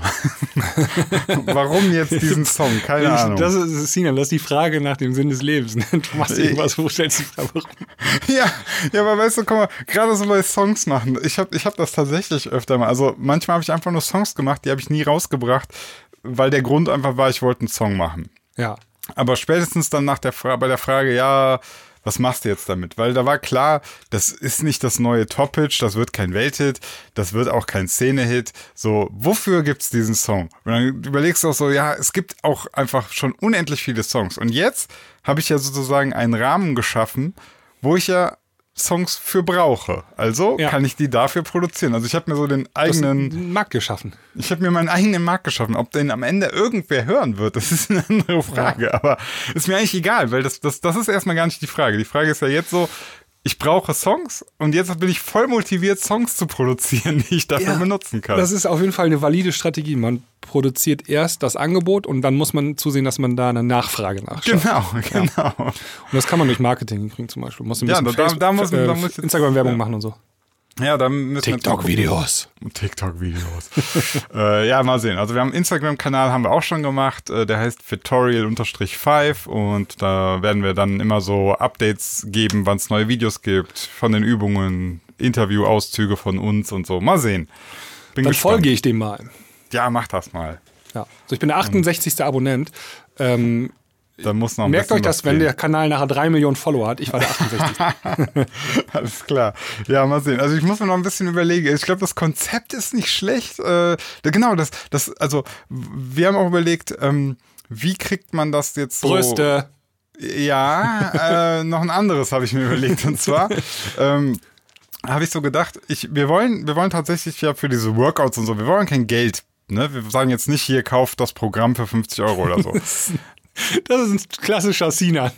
warum jetzt diesen Song? Keine Ahnung. Das ist, Sinan, das ist die Frage nach dem Sinn des Lebens. ne? Du machst irgendwas, wo stellst du die Frage, warum? Ja, ja, aber weißt du, guck mal, gerade so bei Songs machen, ich habe ich hab das tatsächlich öfter mal. Also manchmal habe ich einfach nur Songs gemacht, die habe ich nie rausgebracht, weil der Grund einfach war, ich wollte einen Song machen. Ja. Aber spätestens dann nach der Fra bei der Frage, ja, was machst du jetzt damit? Weil da war klar, das ist nicht das neue Top-Pitch, das wird kein Welthit, das wird auch kein Szene-Hit. So, wofür gibt's diesen Song? Und dann überlegst du auch so, ja, es gibt auch einfach schon unendlich viele Songs. Und jetzt habe ich ja sozusagen einen Rahmen geschaffen, wo ich ja Songs für brauche. Also Ja. kann ich die dafür produzieren. Also ich habe mir so den eigenen Markt geschaffen. ich habe mir meinen eigenen Markt geschaffen. Ob den am Ende irgendwer hören wird, das ist eine andere Frage. Aber ist mir eigentlich egal, weil das, das, das ist erstmal gar nicht die Frage. Die Frage ist ja jetzt so, ich brauche Songs und jetzt bin ich voll motiviert, Songs zu produzieren, die ich dafür benutzen kann. Das ist auf jeden Fall eine valide Strategie. Man produziert erst das Angebot und dann muss man zusehen, dass man da eine Nachfrage nachschaut. genau, genau. Und das kann man durch Marketing hinkriegen zum Beispiel. Muss ein Ja, da- da muss- äh, da muss jetzt- Instagram-Werbung ja. machen und so. Ja, dann müssen gucken. TikTok-Videos. äh, ja, mal sehen. Also wir haben einen Instagram-Kanal, haben wir auch schon gemacht. Äh, der heißt Tutorial-5 und da werden wir dann immer so Updates geben, wann es neue Videos gibt, von den Übungen, Interview-Auszüge von uns und so. Mal sehen. Bin Dann gespannt. folge ich dem mal. Ja, mach das mal. Ja. Also ich bin der 68. Abonnent. Ähm, Da muss noch ein merkt euch das, wenn der Kanal nachher drei Millionen Follower hat. Ich war der 68. Alles klar. Ja, mal sehen. Also ich muss mir noch ein bisschen überlegen. Ich glaube, das Konzept ist nicht schlecht. Äh, genau, das, das, also wir haben auch überlegt, ähm, wie kriegt man das jetzt so. Brüste. Ja, äh, noch ein anderes habe ich mir überlegt. Und zwar ähm, habe ich so gedacht, ich, wir wollen, wir wollen tatsächlich ja für diese Workouts und so, wir wollen kein Geld. Ne? Wir sagen jetzt nicht hier, kauft das Programm für 50 Euro oder so. Das ist ein klassischer Sinan.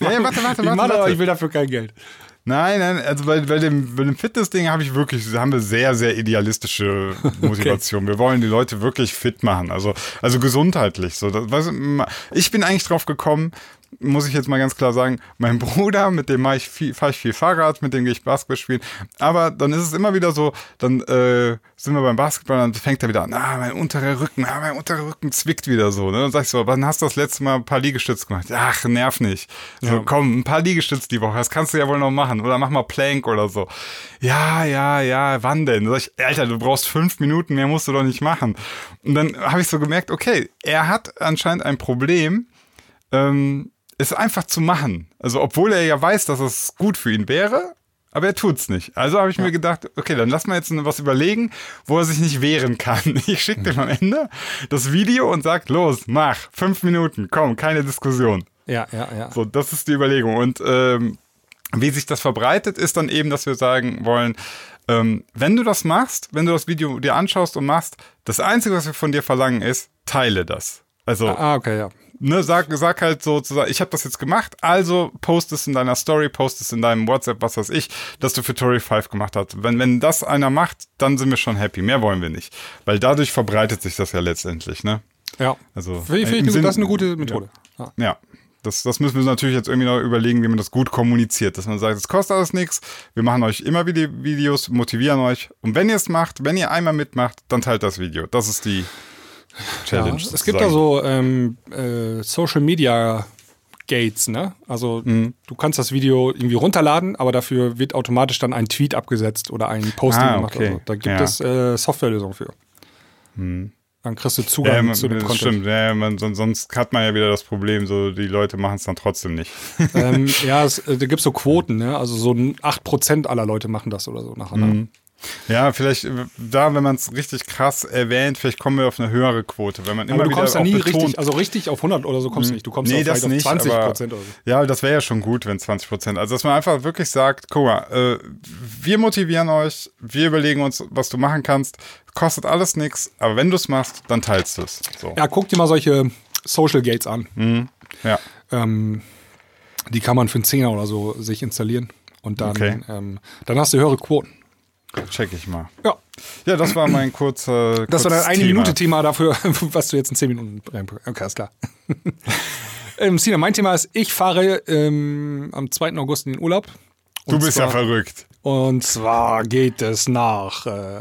Ja, ja, warte, warte, ich warte, warte. ich will dafür kein Geld. Nein, nein, also bei, bei dem, bei dem Fitness-Ding habe ich wirklich, haben wir sehr, sehr idealistische Motivation. Wir wollen die Leute wirklich fit machen, also, also gesundheitlich. So, das, du, ich bin eigentlich drauf gekommen, muss ich jetzt mal ganz klar sagen, mein Bruder, mit dem ich viel, fahre ich viel Fahrrad, mit dem gehe ich Basketball spielen. Aber dann ist es immer wieder so, dann äh, sind wir beim Basketball, dann fängt er wieder an, ah, mein unterer Rücken, ah, mein unterer Rücken zwickt wieder so. Ne? Dann sag ich so, wann hast du das letzte Mal ein paar Liegestütze gemacht? Ach, nerv nicht. So, komm, ein paar Liegestütze die Woche, das kannst du ja wohl noch machen. Oder mach mal Plank oder so. Ja, ja, ja, wann denn? Dann sag ich, Alter, du brauchst fünf Minuten, mehr musst du doch nicht machen. Und dann habe ich so gemerkt, okay, er hat anscheinend ein Problem, ähm, es einfach zu machen. Also, obwohl er ja weiß, dass es gut für ihn wäre, aber er tut's nicht. Also habe ich mir gedacht, okay, dann lass mal jetzt was überlegen, wo er sich nicht wehren kann. Ich schicke dem am Ende das Video und sag, los, mach, fünf Minuten, komm, keine Diskussion. Ja, ja, ja. So, das ist die Überlegung. Und ähm, wie sich das verbreitet, ist dann eben, dass wir sagen wollen, ähm, wenn du das machst, wenn du das Video dir anschaust und machst, das Einzige, was wir von dir verlangen, ist, teile das. Also, Ah, okay, ja. Ne, sag, sag halt so, ich habe das jetzt gemacht, also post es in deiner Story, post es in deinem WhatsApp, was weiß ich, dass du für Tory 5 gemacht hast. Wenn, wenn das einer macht, dann sind wir schon happy. Mehr wollen wir nicht. Weil dadurch verbreitet sich das ja letztendlich, ne? Ja. Also, Finde ich, finde ich, Sinn- das ist eine gute Methode. Ja. Ja. Das, das müssen wir natürlich jetzt irgendwie noch überlegen, wie man das gut kommuniziert. Dass man sagt, es kostet alles nichts, wir machen euch immer wieder Videos, motivieren euch. Und wenn ihr es macht, wenn ihr einmal mitmacht, dann teilt das Video. Das ist die Challenge. Ja, es gibt da so ähm, äh, Social Media Gates, ne? Also Mhm. du kannst das Video irgendwie runterladen, aber dafür wird automatisch dann ein Tweet abgesetzt oder ein Posting Ah, gemacht. okay. Oder so. Da gibt Ja. Mhm. es äh, Softwarelösungen für. Dann kriegst du Zugang Ja, man, zu dem Content. stimmt. Ja, man, son- sonst hat man ja wieder das Problem, so die Leute machen es dann trotzdem nicht. ähm, ja, es, äh, da gibt es so Quoten, ne? Also so ein 8% aller Leute machen das oder so nacheinander. Mhm. Ja, vielleicht äh, da, wenn man es richtig krass erwähnt, vielleicht kommen wir auf eine höhere Quote, wenn man immer Aber du wieder kommst auch nie betont, richtig, also richtig auf 100 oder so kommst du nicht. Du kommst nee, da das nicht, auf 20 aber, Prozent oder so. Ja, das wäre ja schon gut, wenn 20 Prozent. Also, dass man einfach wirklich sagt, guck mal, äh, wir motivieren euch, wir überlegen uns, was du machen kannst. Kostet alles nichts, aber wenn du es machst, dann teilst du es. So. Ja, guck dir mal solche Social Gates an. Ja. Ähm, die kann man für einen Zehner oder so sich installieren. Und dann, Okay. ähm, dann hast du höhere Quoten. Check ich mal. Ja, Ja, das war mein kurzer. das war dann eine Thema. Minute Thema dafür, was du jetzt in zehn Minuten reinpackst. Okay, ist klar. ähm, Sina, mein Thema ist, ich fahre ähm, am 2. August in den Urlaub. Du bist ja zwar- verrückt. Und zwar geht es nach äh,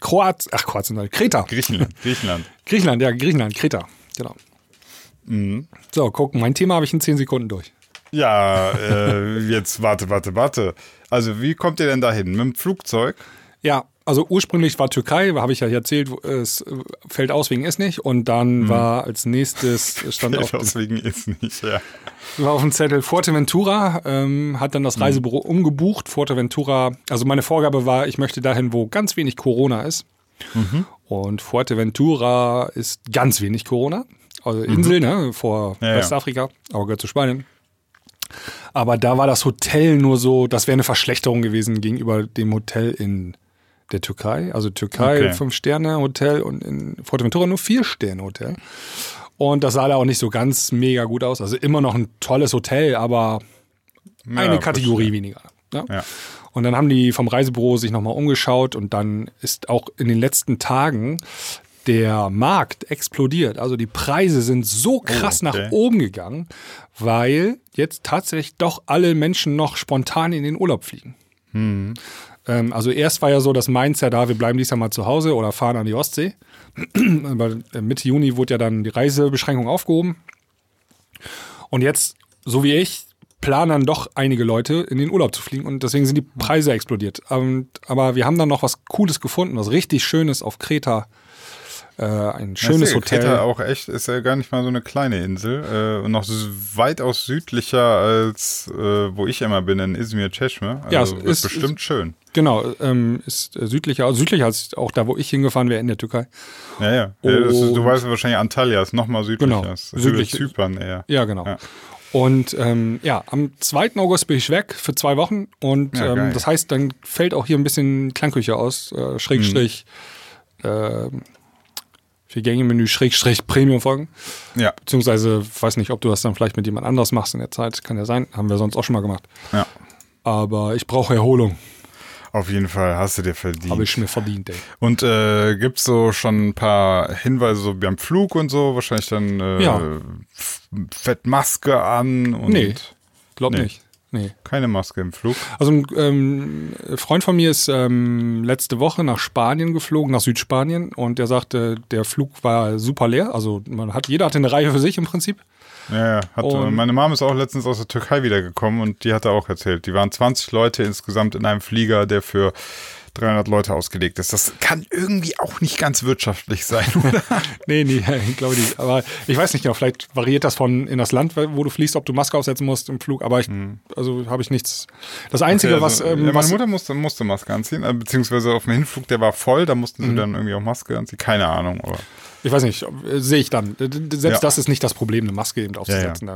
Kroatien, ach Kroatien, nein, Kreta. Griechenland. Griechenland. Griechenland, ja, Griechenland, Kreta, genau. Mhm. So, gucken, mein Thema habe ich in zehn Sekunden durch. Ja, äh, jetzt warte, warte, warte. Also, wie kommt ihr denn dahin? Mit dem Flugzeug? Ja, also ursprünglich war Türkei, habe ich ja hier erzählt, es äh, fällt aus wegen ist nicht. Und dann war als nächstes, stand auf, Deswegen ist nicht, ja. war auf dem Zettel Fuerteventura, ähm, hat dann das Reisebüro umgebucht. Fuerteventura, also meine Vorgabe war, ich möchte dahin, wo ganz wenig Corona ist. Und Fuerteventura ist ganz wenig Corona. Also Insel, ne, vor ja. Westafrika, aber gehört zu Spanien. Aber da war das Hotel nur so, das wäre eine Verschlechterung gewesen gegenüber dem Hotel in der Türkei. Also Türkei, Okay. Fünf-Sterne-Hotel und in Fuerteventura nur Vier-Sterne-Hotel. Und das sah da auch nicht so ganz mega gut aus. Also immer noch ein tolles Hotel, aber eine Ja, Kategorie weniger. Ja? Ja. Und dann haben die vom Reisebüro sich nochmal umgeschaut und dann ist auch in den letzten Tagen der Markt explodiert. Also die Preise sind so krass Oh, okay. nach oben gegangen, weil jetzt tatsächlich doch alle Menschen noch spontan in den Urlaub fliegen. Hm. Ähm, also erst war ja so das Mindset da, wir bleiben dieses Jahr mal zu Hause oder fahren an die Ostsee. Aber äh, Mitte Juni wurde ja dann die Reisebeschränkung aufgehoben. Und jetzt, so wie ich, planen dann doch einige Leute in den Urlaub zu fliegen und deswegen sind die Preise explodiert. Und, aber wir haben dann noch was Cooles gefunden, was richtig Schönes auf Kreta. Äh, ein schönes ist Hotel. Kreta auch echt, ist ja gar nicht mal so eine kleine Insel. Äh, und noch weitaus südlicher als äh, wo ich immer bin, in Izmir, Çeşme. Also Ja, es ist- bestimmt schön. Genau, ähm, ist äh, südlicher, also südlicher als auch da, wo ich hingefahren wäre, in der Türkei. Ja, ja. ist, du Und- weißt wahrscheinlich, Antalya ist noch mal südlicher. Genau, ist südlich. Zypern eher. Ja, genau. Ja. Und ähm, ja, am 2. August bin ich weg für zwei Wochen und Ja, ähm, das heißt, dann fällt auch hier ein bisschen Klangküche aus, äh, Schrägstrich, Mhm. äh, Vier-Gänge-Menü, Schrägstrich, Premium-Folgen. Ja, Beziehungsweise, weiß nicht, ob du das dann vielleicht mit jemand anders machst in der Zeit, kann ja sein, haben wir sonst auch schon mal gemacht. ja. Aber ich brauche Erholung, Auf jeden Fall hast du dir verdient. habe ich mir verdient, ey. Und äh, gibt's so schon ein paar Hinweise so beim Flug und so? Wahrscheinlich dann äh, Ja. Fettmaske an und Nee. Glaub Nee. nicht. Nee. keine Maske im Flug. Also ein ähm, Freund von mir ist ähm, letzte Woche nach Spanien geflogen, nach Südspanien und der sagte, der Flug war super leer. Also man hat, jeder hatte eine Reihe für sich im Prinzip. Ja, ja. Hat, Und- meine Mom ist auch letztens aus der Türkei wiedergekommen und die hatte auch erzählt, die waren 20 Leute insgesamt in einem Flieger, der für 300 Leute ausgelegt ist. Das kann irgendwie auch nicht ganz wirtschaftlich sein, oder? Nee, nee, ich glaube nicht. Aber ich weiß nicht genau, vielleicht variiert das von in das Land, wo du fliegst, ob du Maske aufsetzen musst im Flug, aber ich, also habe ich nichts. Das Einzige, Okay, was, also, ähm, ja, meine was Mutter musste, musste Maske anziehen, äh, beziehungsweise auf dem Hinflug, der war voll, da mussten Mhm. sie dann irgendwie auch Maske anziehen. Keine Ahnung, aber. Ich weiß nicht, sehe ich dann. Selbst Ja. das ist nicht das Problem, eine Maske eben aufzusetzen.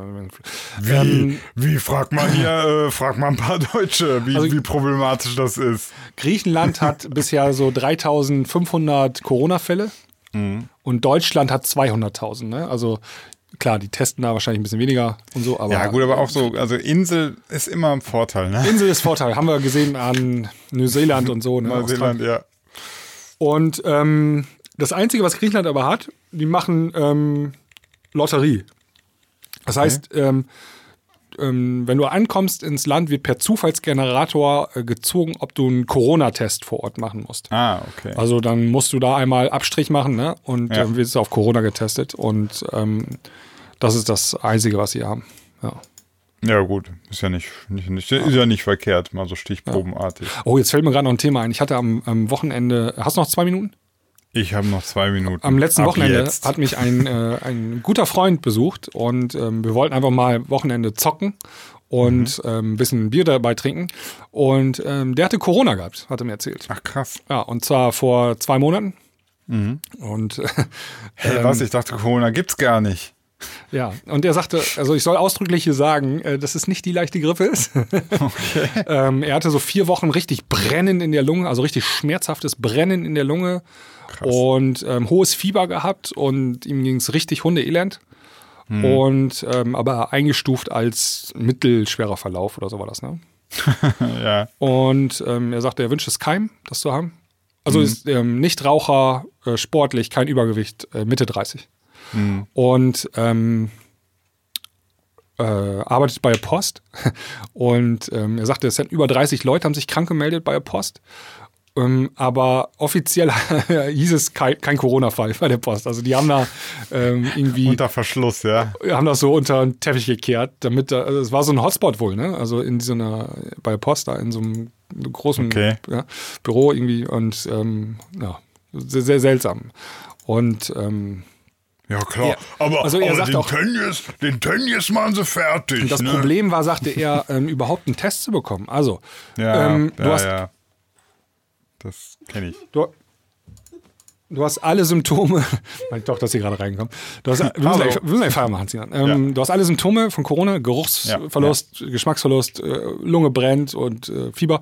Wie, Ähm, wie fragt man hier, äh, fragt man ein paar Deutsche, wie, Also- wie problematisch das ist. Griechenland hat bisher so 3500 Corona-Fälle Mhm. und Deutschland hat 200.000. Ne? Also klar, die testen da wahrscheinlich ein bisschen weniger und so, aber Ja, gut, aber auch so, also Insel ist immer ein Vorteil, ne? Insel ist Vorteil, haben wir gesehen an Neuseeland und so. Ne? Neuseeland, ja. Und ähm, das Einzige, was Griechenland aber hat, die machen ähm, Lotterie. Das heißt, ähm, ähm, wenn du ankommst ins Land, wird per Zufallsgenerator äh, gezogen, ob du einen Corona-Test vor Ort machen musst. Ah, okay. Also dann musst du da einmal Abstrich machen ne? und Ja. dann wirst du auf Corona getestet. Und ähm, das ist das Einzige, was sie haben. Ja. Ja, gut. Ist ja nicht, nicht, nicht ist ja nicht verkehrt, mal so stichprobenartig. Oh, jetzt fällt mir gerade noch ein Thema ein. Ich hatte am, am Wochenende, hast du noch zwei Minuten? Ich habe noch zwei Minuten. Am letzten Ab Wochenende Jetzt. hat mich ein, äh, ein guter Freund besucht und ähm, wir wollten einfach mal Wochenende zocken und Mhm. ähm, ein bisschen Bier dabei trinken. Und ähm, der hatte Corona gehabt, hat er mir erzählt. Ach krass. Ja, und zwar vor zwei Monaten. Mhm. Und äh, Hey, was? Ich dachte, Corona gibt's gar nicht. ja, und er sagte, also ich soll ausdrücklich hier sagen, äh, dass es nicht die leichte Grippe ist. ähm, er hatte so vier Wochen richtig Brennen in der Lunge, also richtig schmerzhaftes Brennen in der Lunge und ähm, hohes Fieber gehabt und ihm ging es richtig hundeelend. Und ähm, aber eingestuft als mittelschwerer Verlauf oder so war das, ne? Ja. Und ähm, er sagte, er wünscht es keinem, das zu haben. Also ist ähm, Nichtraucher, äh, sportlich, kein Übergewicht, äh, Mitte 30. Und ähm, äh, arbeitet bei der Post. Und ähm, er sagte, es sind über 30 Leute, haben sich krank gemeldet bei der Post. Ähm, aber offiziell hieß es kein, kein Corona-Fall bei der Post. Also die haben da ähm, irgendwie Unter Verschluss, ja. haben das so unter den Teppich gekehrt, damit da, also es war so ein Hotspot wohl, ne? Also in so einer, bei der Post da in so einem großen Okay. ja, Büro irgendwie und ähm, ja, sehr, sehr seltsam. Und ähm, Ja, klar. Ja, Aber, also er aber den, auch- Tönnies, den Tönnies machen sie fertig. das ne? Problem war, sagte er, ähm, überhaupt einen Test zu bekommen. Also, Ja, ähm, du ja, hast ja. Das kenne ich. Du, du hast alle Symptome, meine Tochter ist hier gerade reingekommen. Du hast, wir müssen gleich, wir müssen gleich Feier machen, Sinan. Ähm, Du hast alle Symptome von Corona, Geruchsverlust, Geschmacksverlust, äh, Lunge brennt und äh, Fieber.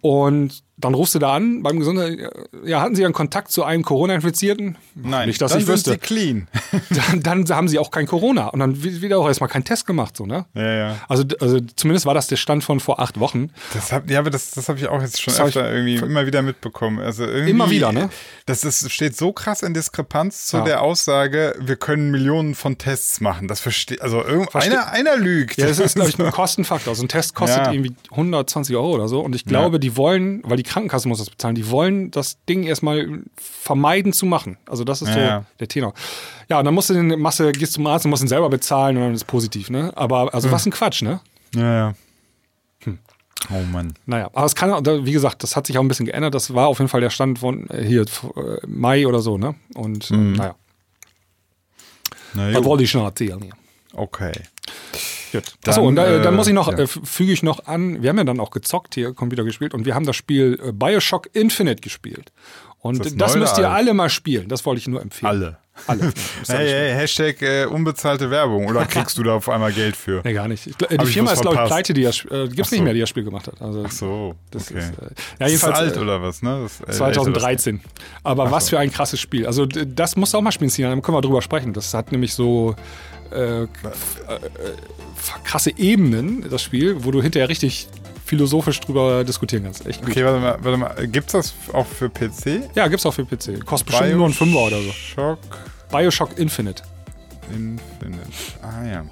Und dann rufst du da an beim Gesundheit, ja, hatten Sie einen Kontakt zu einem Corona-Infizierten? Nein, Nicht, dass dann ich sind wüsste. sie clean. Dann, dann haben sie auch kein Corona. Und dann wird auch erstmal kein Test gemacht, so, ne? ja, ja. Also, also zumindest war das der Stand von vor acht Wochen. Das hab, ja, aber das, das habe ich auch jetzt schon Das öfter irgendwie immer wieder mitbekommen. Also irgendwie, Immer wieder, ne? Das ist, steht so krass in Diskrepanz zu Ja. der Aussage, wir können Millionen von Tests machen. Das versteht, also einer, einer lügt. Ja, das ist, glaube ich, ein Kostenfaktor. So ein Test kostet Ja. irgendwie 120 Euro oder so. Und ich glaube, die wollen, weil die Krankenkasse muss das bezahlen, die wollen das Ding erstmal vermeiden zu machen. Also das ist Ja, so ja. der Tenor. Ja, und dann musst du den Masse, gehst zum Arzt und musst ihn selber bezahlen und dann ist positiv, ne? Aber also was ein Quatsch, ne? ja, ja. Hm. Oh Mann. Naja, aber es kann, wie gesagt, das hat sich auch ein bisschen geändert. Das war auf jeden Fall der Stand von äh, hier äh, Mai oder so, ne? Und äh, Mhm. naja, Na das wollte ich noch erzählen. Okay. Gut. Dann, Achso, und da, äh, dann muss ich noch, ja. äh, füge ich noch an, wir haben ja dann auch gezockt hier, Computer gespielt und wir haben das Spiel äh, Bioshock Infinite gespielt. Und das, das müsst ihr alle mal spielen. Das wollte ich nur empfehlen. Alle. Alle. Hey, hey, Hashtag äh, unbezahlte Werbung. Oder kriegst du da auf einmal Geld für? Nee, gar nicht. Ich, glaub, äh, Hab die Firma ist, glaube ich, pleite, die das, äh, gibt's so. nicht mehr, die das Spiel gemacht hat. Also, Ach so, das okay. ist, äh, ja, das ist jedenfalls, alt äh, oder was, ne? Das, äh, 2013. Aber was für ein krasses Spiel. Also das musst du auch mal spielen, Sinan. Dann können wir drüber sprechen. Das hat nämlich so äh, krasse Ebenen, das Spiel, wo du hinterher richtig philosophisch drüber diskutieren kannst. Echt gut. Okay, warte mal, warte mal. Gibt's das auch für PC? Ja, gibt's auch für PC. Kostet bestimmt nur ein Fünfer oder so. Shock Bioshock Infinite. Infinite. Ah ja.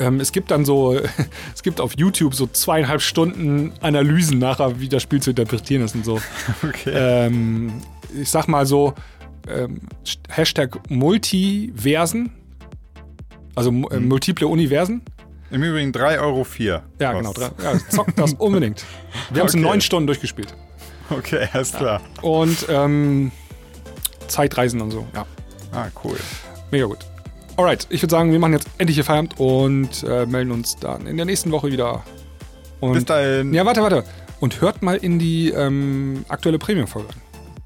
Ähm, es gibt dann so, es gibt auf YouTube so zweieinhalb Stunden Analysen nachher, wie das Spiel zu interpretieren ist und so. Okay. ähm, ich sag mal so, ähm, Hashtag Multiversen, also äh, multiple Universen. Im Übrigen 3,04 Euro. Ja, genau. drei- Ja, zockt das unbedingt. Wir haben es in Okay. neun Stunden durchgespielt. Okay, alles klar. Und ähm, Zeitreisen und so. Ja, Ah, cool. mega gut. Alright, ich würde sagen, wir machen jetzt endlich hier Feierabend und äh, melden uns dann in der nächsten Woche wieder. Und, Bis dahin. Ja, warte, warte. Und hört mal in die ähm, aktuelle Premium-Folge.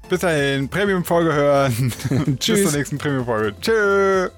Bis dahin. Premium-Folge hören. Bis Tschüss. zur nächsten Premium-Folge. Tschüss.